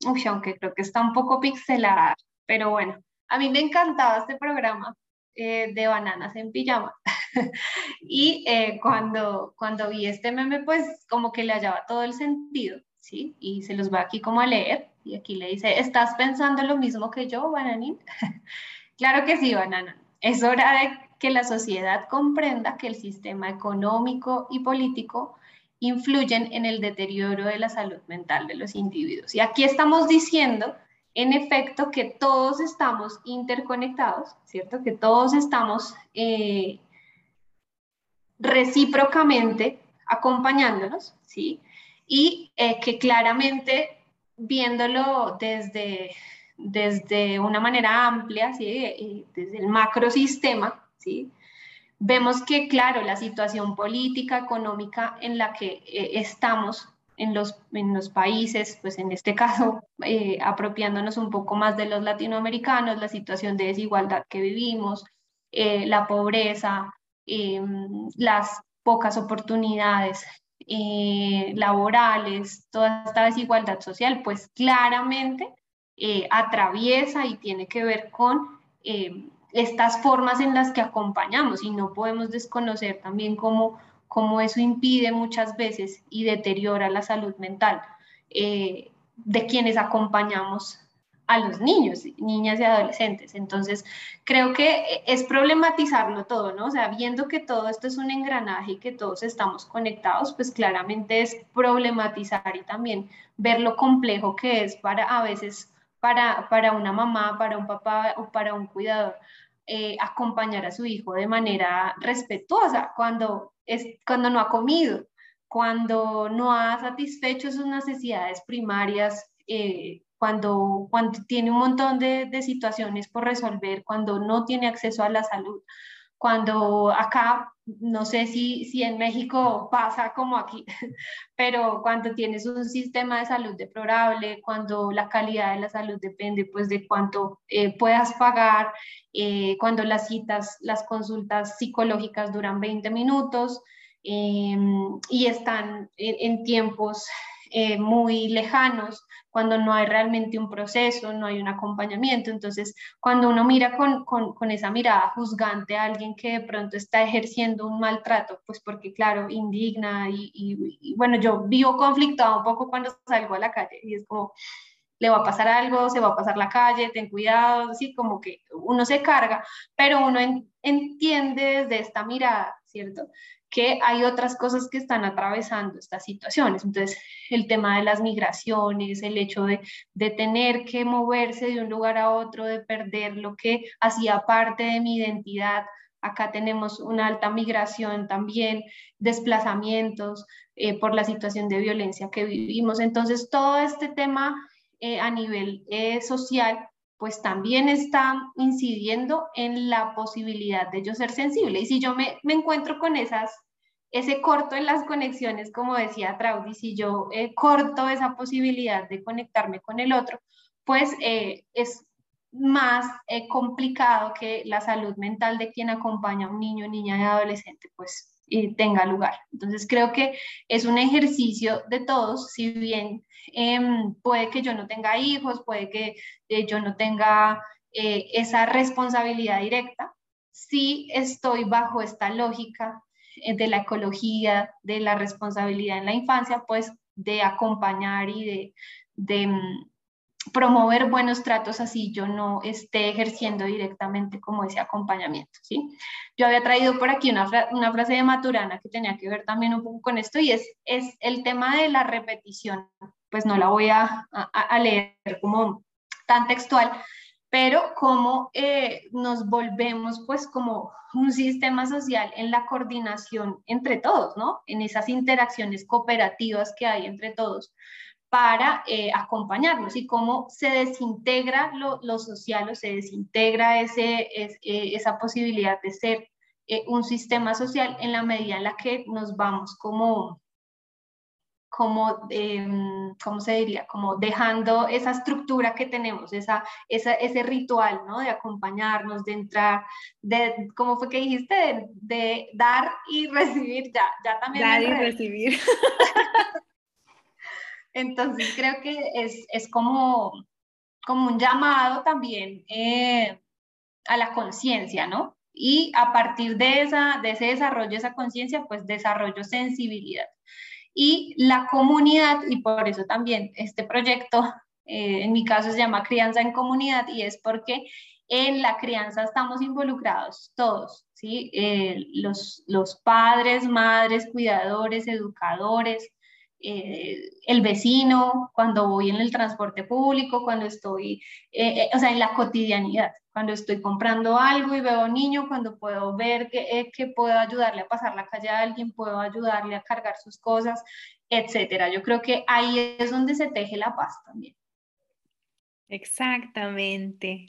Uy, aunque creo que está un poco pixelada, pero bueno, a mí me encantaba este programa eh, de bananas en pijama. y eh, cuando, cuando vi este meme, pues como que le hallaba todo el sentido, ¿sí? Y se los va aquí como a leer. Y aquí le dice, ¿estás pensando lo mismo que yo, Bananín? claro que sí, Banana. Es hora de que la sociedad comprenda que el sistema económico y político influyen en el deterioro de la salud mental de los individuos. Y aquí estamos diciendo, en efecto, que todos estamos interconectados, ¿cierto? Que todos estamos eh, recíprocamente acompañándonos, ¿sí? Y eh, que claramente viéndolo desde, desde una manera amplia, ¿sí? Desde el macrosistema, ¿sí? vemos que, claro, la situación política, económica en la que eh, estamos en los, en los países, pues en este caso, eh, apropiándonos un poco más de los latinoamericanos, la situación de desigualdad que vivimos, eh, la pobreza, em, las pocas oportunidades laborales, toda esta desigualdad social, pues claramente atraviesa y tiene que ver con em, estas formas en las que acompañamos y no podemos desconocer también cómo, cómo eso impide muchas veces y deteriora la salud mental eh, de quienes acompañamos a los niños, niñas y adolescentes. Entonces, creo que es problematizarlo todo, ¿no? O sea, viendo que todo esto es un engranaje y que todos estamos conectados, pues claramente es problematizar y también ver lo complejo que es para a veces para, para una mamá, para un papá o para un cuidador eh, acompañar a su hijo de manera respetuosa cuando, es, cuando no ha comido, cuando no ha satisfecho sus necesidades primarias, eh, cuando, cuando tiene un montón de, de situaciones por resolver, cuando no tiene acceso a la salud cuando acá, no sé si, si en México pasa como aquí, pero cuando tienes un sistema de salud deplorable, cuando la calidad de la salud depende pues de cuánto eh, puedas pagar, eh, cuando las citas, las consultas psicológicas duran 20 minutos em, y están en tiempos eh, muy lejanos, cuando no hay realmente un proceso, no hay un acompañamiento. Entonces, cuando uno mira con, con, esa mirada juzgante a alguien que de pronto está ejerciendo un maltrato, pues porque, claro, indigna y, y, bueno, yo vivo conflictuado un poco cuando salgo a la calle y es como, le va a pasar algo, se va a pasar la calle, ten cuidado, así como que uno se carga, pero uno entiende desde esta mirada, ¿cierto? Que hay otras cosas que están atravesando estas situaciones. Entonces, el tema de las migraciones, el hecho de, de, tener que moverse de un lugar a otro, de perder lo que hacía parte de mi identidad. Acá tenemos una alta migración también, desplazamientos eh, por la situación de violencia que vivimos. Entonces, todo este tema eh, a nivel eh, social pues también está incidiendo en la posibilidad de yo ser sensible. Y si yo me, encuentro con esas, ese corto en las conexiones, como decía Traudy, si yo eh, corto esa posibilidad de conectarme con el otro, pues eh, es más eh, complicado que la salud mental de quien acompaña a un niño, niña y adolescente, pues eh, tenga lugar. Entonces creo que es un ejercicio de todos, si bien em, puede que yo no tenga hijos, puede que eh, yo no tenga eh, esa responsabilidad directa, sí estoy bajo esta lógica de la ecología, de la responsabilidad en la infancia, pues de acompañar y de, de mm, promover buenos tratos así yo no esté ejerciendo directamente como ese acompañamiento, ¿sí? Yo había traído por aquí una, una, frase de Maturana que tenía que ver también un poco con esto y es, es el tema de la repetición, pues no la voy a, a, leer como tan textual, pero cómo eh, nos volvemos pues como un sistema social en la coordinación entre todos, ¿no? En esas interacciones cooperativas que hay entre todos para eh, acompañarnos y cómo se desintegra lo, social o se desintegra ese, eh, esa posibilidad de ser eh, un sistema social en la medida en la que nos vamos como, como em, ¿cómo se diría? Como dejando esa estructura que tenemos, esa, ese ritual, ¿no? De acompañarnos, de entrar, de, ¿cómo fue que dijiste? De, dar y recibir, ya, ya también. Dar y recibir. Entonces creo que es, es como, como un llamado también eh, a la conciencia, ¿no? Y a partir de, esa, de ese desarrollo, esa conciencia, pues desarrollo sensibilidad. Y la comunidad, y por eso también este proyecto, eh, en mi caso se llama Crianza en Comunidad, y es porque en la crianza estamos involucrados todos, ¿sí? Eh, los, los padres, madres, cuidadores, educadores, eh, el vecino, cuando voy en el transporte público, cuando estoy, eh, eh, o sea, en la cotidianidad, cuando estoy comprando algo y veo a un niño, cuando puedo ver que, que puedo ayudarle a pasar la calle a alguien, puedo ayudarle a cargar sus cosas, etcétera. Yo creo que ahí es donde se teje la paz también. Exactamente,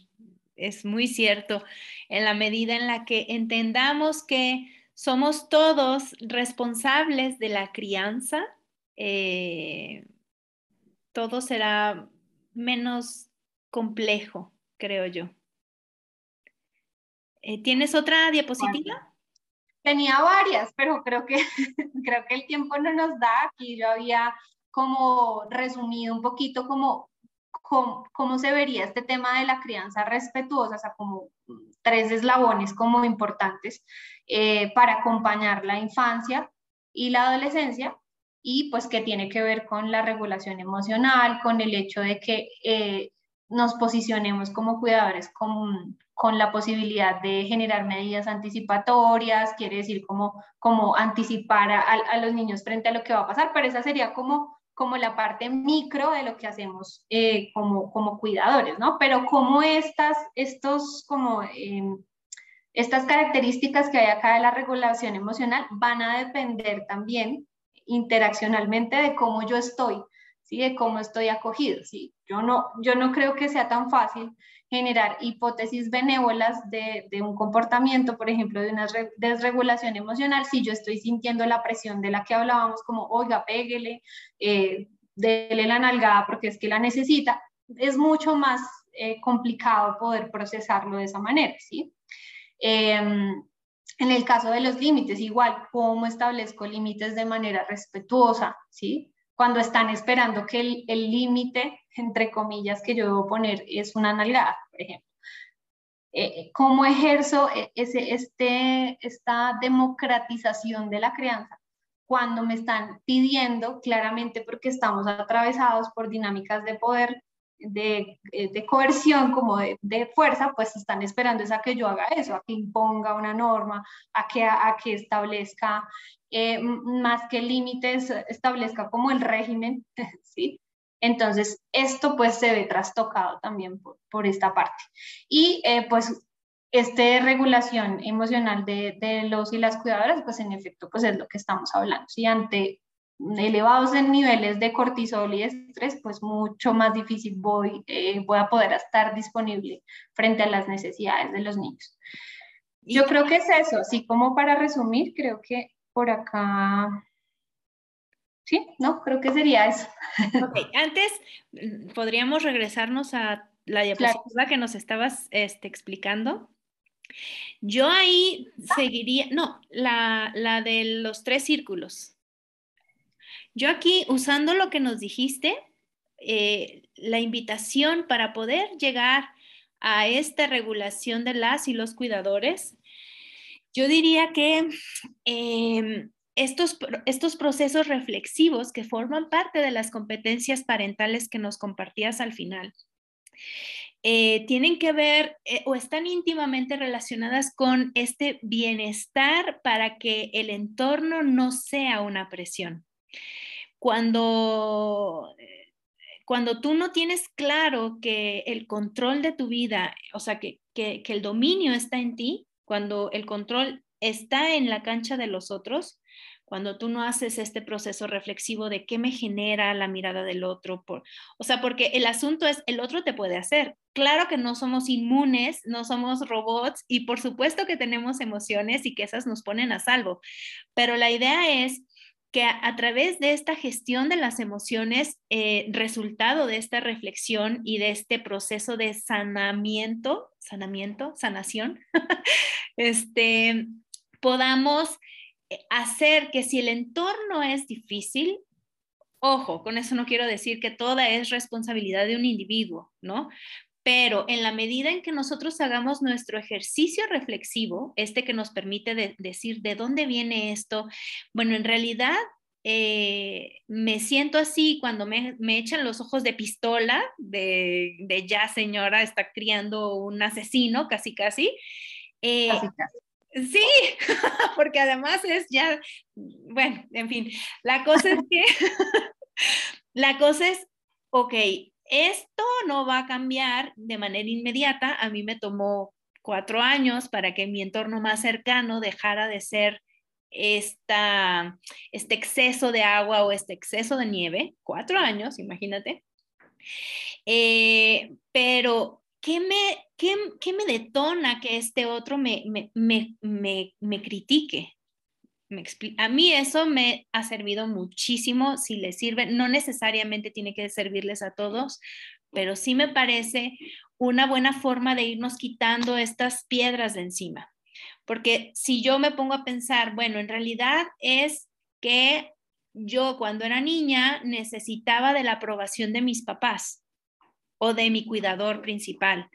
es muy cierto. En la medida en la que entendamos que somos todos responsables de la crianza, eh, todo será menos complejo, creo yo. Eh, ¿Tienes otra diapositiva? Tenía varias, pero creo que, creo que el tiempo no nos da. Aquí yo había como resumido un poquito como cómo, se vería este tema de la crianza respetuosa, o sea, como tres eslabones como importantes eh, para acompañar la infancia y la adolescencia y pues que tiene que ver con la regulación emocional, con el hecho de que eh, nos posicionemos como cuidadores con, con, la posibilidad de generar medidas anticipatorias, quiere decir como, como anticipar a, los niños frente a lo que va a pasar, pero esa sería como, como la parte micro de lo que hacemos eh, como, como cuidadores, ¿no? Pero como estas, estos como... Em, estas características que hay acá de la regulación emocional van a depender también interaccionalmente de cómo yo estoy, ¿sí? de cómo estoy acogido. ¿sí? Yo, no, yo no creo que sea tan fácil generar hipótesis benévolas de, de, un comportamiento, por ejemplo, de una desregulación emocional, si yo estoy sintiendo la presión de la que hablábamos, como, oiga, péguele, eh, la nalgada porque es que la necesita, es mucho más eh, complicado poder procesarlo de esa manera, ¿sí? Em, en el caso de los límites, igual, ¿cómo establezco límites de manera respetuosa? ¿Sí? Cuando están esperando que el límite, entre comillas, que yo debo poner es una nalgada, por ejemplo. Eh, ¿Cómo ejerzo e, ese, este, esta democratización de la crianza? Cuando me están pidiendo, claramente porque estamos atravesados por dinámicas de poder, de, eh, de coerción como de, de, fuerza, pues están esperando es a que yo haga eso, a que imponga una norma, a que, a, que establezca eh, más que límites, establezca como el régimen, ¿sí? Entonces, esto pues se ve trastocado también por, por esta parte. Y eh, pues esta regulación emocional de, de, los y las cuidadoras, pues en efecto, pues es lo que estamos hablando. Si ante elevados en niveles de cortisol y estrés, pues mucho más difícil voy, eh, voy a poder estar disponible frente a las necesidades de los niños. Yo creo que es eso, así como para resumir, creo que por acá, sí, no, creo que sería eso. Okay. Antes, podríamos regresarnos a la diapositiva que nos estabas este, explicando. Yo ahí seguiría, no, la, la de los tres círculos. Yo aquí, usando lo que nos dijiste, eh, la invitación para poder llegar a esta regulación de las y los cuidadores, yo diría que em, estos, estos procesos reflexivos que forman parte de las competencias parentales que nos compartías al final, eh, tienen que ver eh, o están íntimamente relacionadas con este bienestar para que el entorno no sea una presión. Cuando cuando tú no tienes claro que el control de tu vida, o sea, que, que, el dominio está en ti, cuando el control está en la cancha de los otros, cuando tú no haces este proceso reflexivo de qué me genera la mirada del otro, o sea, porque el asunto es, el otro te puede hacer. Claro que no somos inmunes, no somos robots y por supuesto que tenemos emociones y que esas nos ponen a salvo, pero la idea es que a, través de esta gestión de las emociones, eh, resultado de esta reflexión y de este proceso de sanamiento, sanamiento, sanación, este, podamos eh, hacer que si el entorno es difícil, ojo, con eso no quiero decir que toda es responsabilidad de un individuo, ¿no? Pero en la medida en que nosotros hagamos nuestro ejercicio reflexivo, este que nos permite decir de dónde viene esto, bueno, en realidad eh, me siento así cuando me, echan los ojos de pistola, de, ya señora está criando un asesino, casi casi. Eh, casi, casi. Sí, porque además es ya, bueno, en fin, la cosa es que, la cosa es, ok, esto no va a cambiar de manera inmediata. A mí me tomó cuatro años para que mi entorno más cercano dejara de ser esta, este exceso de agua o este exceso de nieve. Cuatro años, imagínate. Eh, pero, ¿qué me, qué, me detona que este otro me, me, me critique? A mí eso me ha servido muchísimo, si les sirve, no necesariamente tiene que servirles a todos, pero sí me parece una buena forma de irnos quitando estas piedras de encima. Porque si yo me pongo a pensar, bueno, en realidad es que yo cuando era niña necesitaba de la aprobación de mis papás o de mi cuidador principal.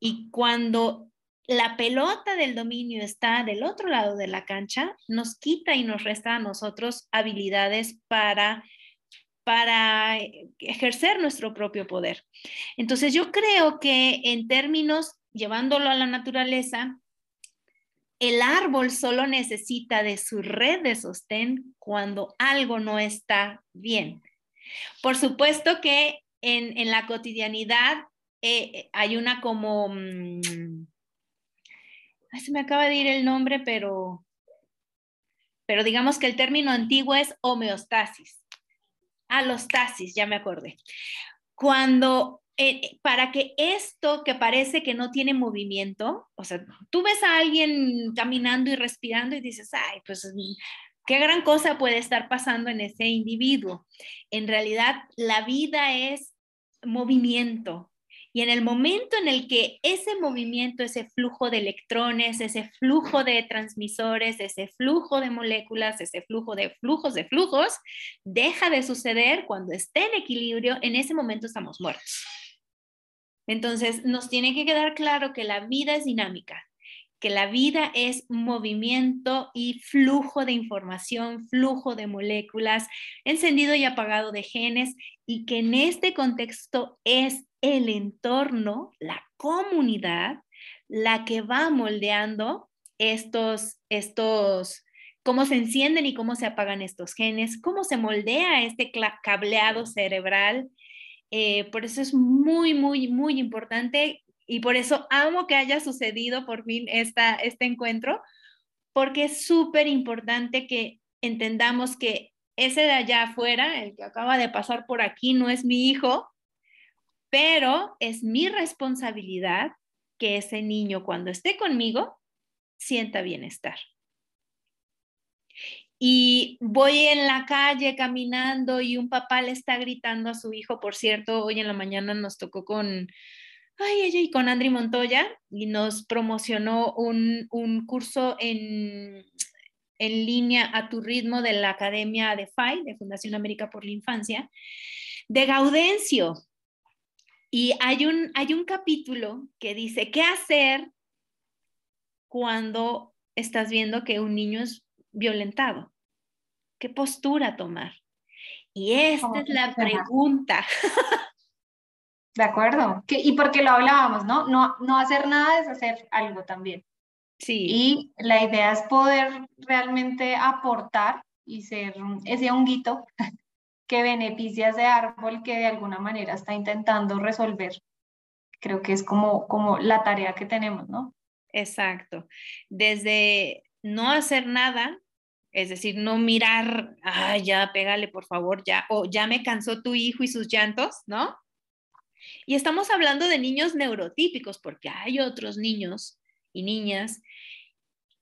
Y cuando la pelota del dominio está del otro lado de la cancha, nos quita y nos resta a nosotros habilidades para para ejercer nuestro propio poder. Entonces yo creo que en términos, llevándolo a la naturaleza, el árbol solo necesita de su red de sostén cuando algo no está bien. Por supuesto que en, la cotidianidad eh, hay una como... Se me acaba de ir el nombre, pero, pero digamos que el término antiguo es homeostasis. Alostasis, ya me acordé. Cuando, eh, para que esto que parece que no tiene movimiento, o sea, tú ves a alguien caminando y respirando y dices, ay, pues qué gran cosa puede estar pasando en ese individuo. En realidad, la vida es movimiento, y en el momento en el que ese movimiento, ese flujo de electrones, ese flujo de transmisores, ese flujo de moléculas, ese flujo de flujos de flujos, deja de suceder cuando esté en equilibrio, en ese momento estamos muertos. Entonces, nos tiene que quedar claro que la vida es dinámica, que la vida es movimiento y flujo de información, flujo de moléculas, encendido y apagado de genes, y que en este contexto es el entorno, la comunidad, la que va moldeando estos, estos, cómo se encienden y cómo se apagan estos genes, cómo se moldea este cableado cerebral. Eh, por eso es muy, muy, muy importante y por eso amo que haya sucedido por fin esta, este encuentro, porque es súper importante que entendamos que ese de allá afuera, el que acaba de pasar por aquí, no es mi hijo, pero es mi responsabilidad que ese niño cuando esté conmigo sienta bienestar. Y voy en la calle caminando y un papá le está gritando a su hijo, por cierto, hoy en la mañana nos tocó con, ay, ella y con Andri Montoya y nos promocionó un, un curso en, en línea a tu ritmo de la Academia de FAI, de Fundación América por la Infancia, de Gaudencio. Y hay un, hay un capítulo que dice, ¿qué hacer cuando estás viendo que un niño es violentado? ¿Qué postura tomar? Y esta es la pregunta. De acuerdo. y porque lo hablábamos, ¿no? ¿no? No hacer nada es hacer algo también. Sí. Y la idea es poder realmente aportar y ser ese honguito que beneficia ese árbol que de alguna manera está intentando resolver. Creo que es como, como la tarea que tenemos, ¿no? Exacto. Desde no hacer nada, es decir, no mirar, ah, ya, pégale por favor, ya, o ya me cansó tu hijo y sus llantos, ¿no? Y estamos hablando de niños neurotípicos, porque hay otros niños y niñas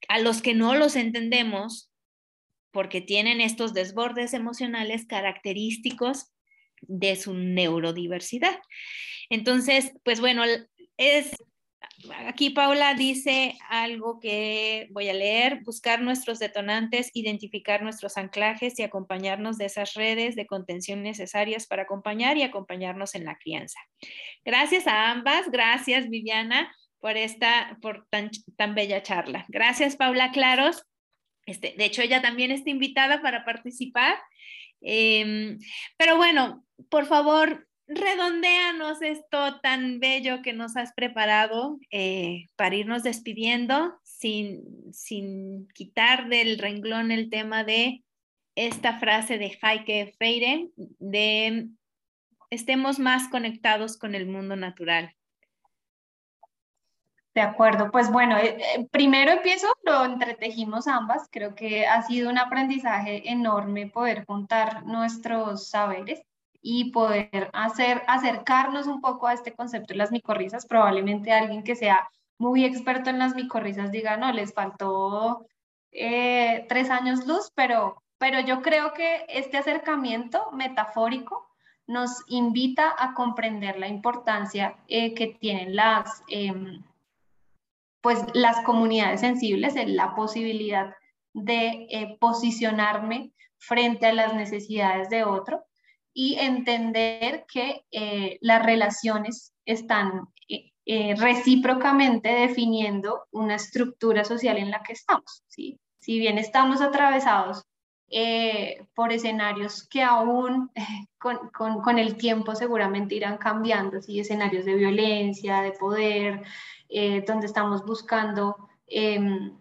a los que no los entendemos porque tienen estos desbordes emocionales característicos de su neurodiversidad. Entonces, pues bueno, es aquí Paula dice algo que voy a leer, buscar nuestros detonantes, identificar nuestros anclajes y acompañarnos de esas redes de contención necesarias para acompañar y acompañarnos en la crianza. Gracias a ambas, gracias Viviana por esta, por tan, tan bella charla. Gracias Paula Claros. Este, de hecho, ella también está invitada para participar. Em, pero bueno, por favor, redondeanos esto tan bello que nos has preparado eh, para irnos despidiendo sin, sin quitar del renglón el tema de esta frase de Heike Freire de estemos más conectados con el mundo natural. De acuerdo, pues bueno, eh, eh, primero empiezo, lo entretejimos ambas, creo que ha sido un aprendizaje enorme poder juntar nuestros saberes y poder hacer, acercarnos un poco a este concepto de las micorrizas. Probablemente alguien que sea muy experto en las micorrizas diga, no, les faltó eh, tres años luz, pero, pero yo creo que este acercamiento metafórico nos invita a comprender la importancia que tienen las, em, pues, las comunidades sensibles, en la posibilidad de eh, posicionarme frente a las necesidades de otro y entender que eh, las relaciones están eh, recíprocamente definiendo una estructura social en la que estamos. ¿sí? Si bien estamos atravesados por escenarios que aún con, con, con, el tiempo seguramente irán cambiando, ¿sí? escenarios de violencia, de poder, donde estamos buscando em,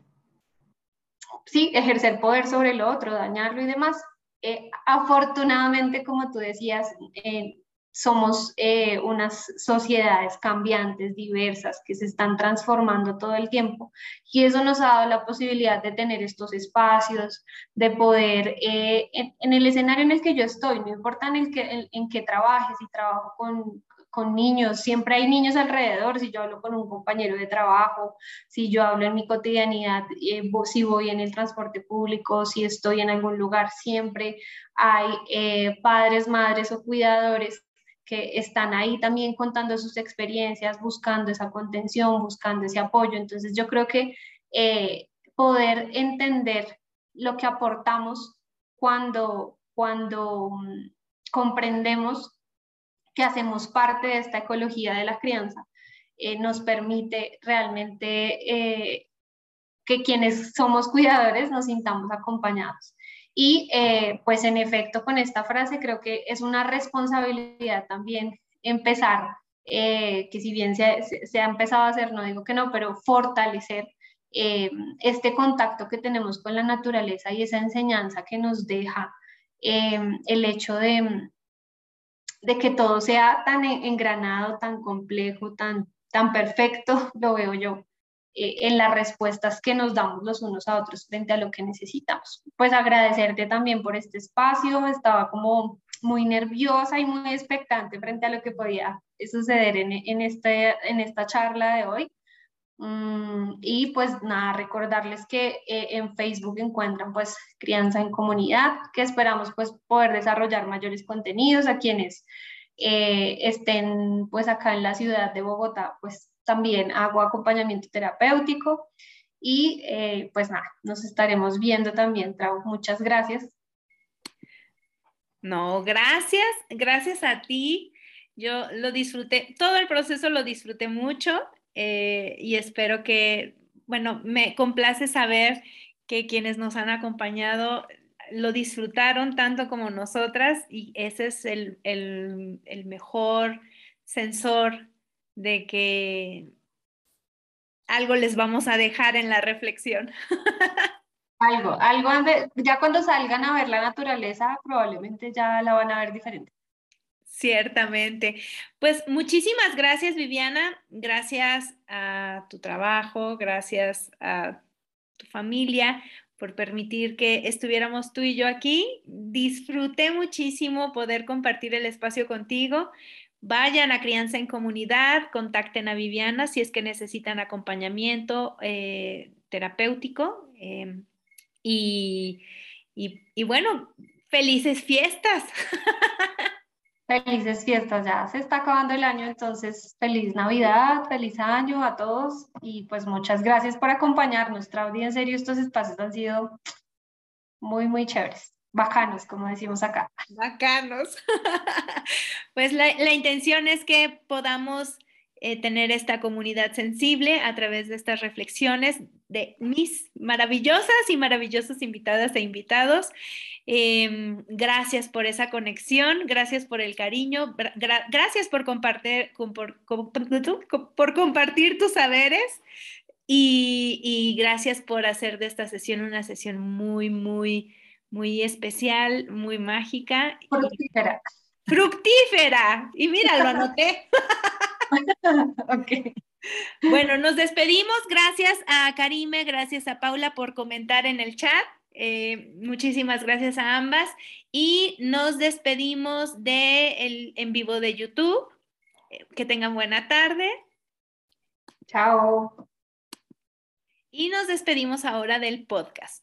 sí, ejercer poder sobre el otro, dañarlo y demás, eh, afortunadamente, como tú decías, eh, somos eh, unas sociedades cambiantes, diversas, que se están transformando todo el tiempo. Y eso nos ha dado la posibilidad de tener estos espacios, de poder, en, el escenario en el que yo estoy, no importa en el que, en, en que trabaje, si trabajo con, con niños, siempre hay niños alrededor, si yo hablo con un compañero de trabajo, si yo hablo en mi cotidianidad, eh, si voy en el transporte público, si estoy en algún lugar, siempre hay eh, padres, madres o cuidadores que están ahí también contando sus experiencias, buscando esa contención, buscando ese apoyo. Entonces yo creo que eh, poder entender lo que aportamos cuando, cuando mm, comprendemos que hacemos parte de esta ecología de la crianza, eh, nos permite realmente eh, que quienes somos cuidadores nos sintamos acompañados. Y eh, pues en efecto con esta frase creo que es una responsabilidad también empezar, que si bien se, ha empezado a hacer, no digo que no, pero fortalecer este contacto que tenemos con la naturaleza y esa enseñanza que nos deja el hecho de, de que todo sea tan engranado, tan complejo, tan, tan perfecto, lo veo yo, eh, en las respuestas que nos damos los unos a otros frente a lo que necesitamos. Pues agradecerte también por este espacio, estaba como muy nerviosa y muy expectante frente a lo que podía suceder en, en, este, en esta charla de hoy. Mm, y pues nada, recordarles que eh, en Facebook encuentran pues Crianza en Comunidad, que esperamos pues poder desarrollar mayores contenidos a quienes eh, estén pues acá en la ciudad de Bogotá, pues también hago acompañamiento terapéutico y eh, pues nada, nos estaremos viendo también, Trau. Muchas gracias. No, gracias, gracias a ti. Yo lo disfruté, todo el proceso lo disfruté mucho eh, y espero que, bueno, me complace saber que quienes nos han acompañado lo disfrutaron tanto como nosotras y ese es el, el mejor sensor de que algo les vamos a dejar en la reflexión. Algo, algo, ya cuando salgan a ver la naturaleza, probablemente ya la van a ver diferente. Ciertamente. Pues muchísimas gracias, Viviana. Gracias a tu trabajo, gracias a tu familia por permitir que estuviéramos tú y yo aquí. Disfruté muchísimo poder compartir el espacio contigo. Vayan a Crianza en Comunidad, contacten a Viviana si es que necesitan acompañamiento eh, terapéutico. Em, y, bueno, felices fiestas. Felices fiestas, ya se está acabando el año, entonces feliz Navidad, feliz año a todos y pues muchas gracias por acompañarnos, Claudia. En serio, estos espacios han sido muy, muy chéveres bacanos, como decimos acá. Bacanos. pues la, intención es que podamos eh, tener esta comunidad sensible a través de estas reflexiones de mis maravillosas y maravillosas invitadas e invitados. Em, gracias por esa conexión, gracias por el cariño, gracias por compartir, por, compartir tus saberes y, y gracias por hacer de esta sesión una sesión muy, muy muy especial, muy mágica. Fructífera. Fructífera. Y mira, lo anoté. Bueno, nos despedimos. Gracias a Karime, gracias a Paula por comentar en el chat. Eh, muchísimas gracias a ambas. Y nos despedimos de el en vivo de YouTube. Eh, que tengan buena tarde. Chao. Y nos despedimos ahora del podcast.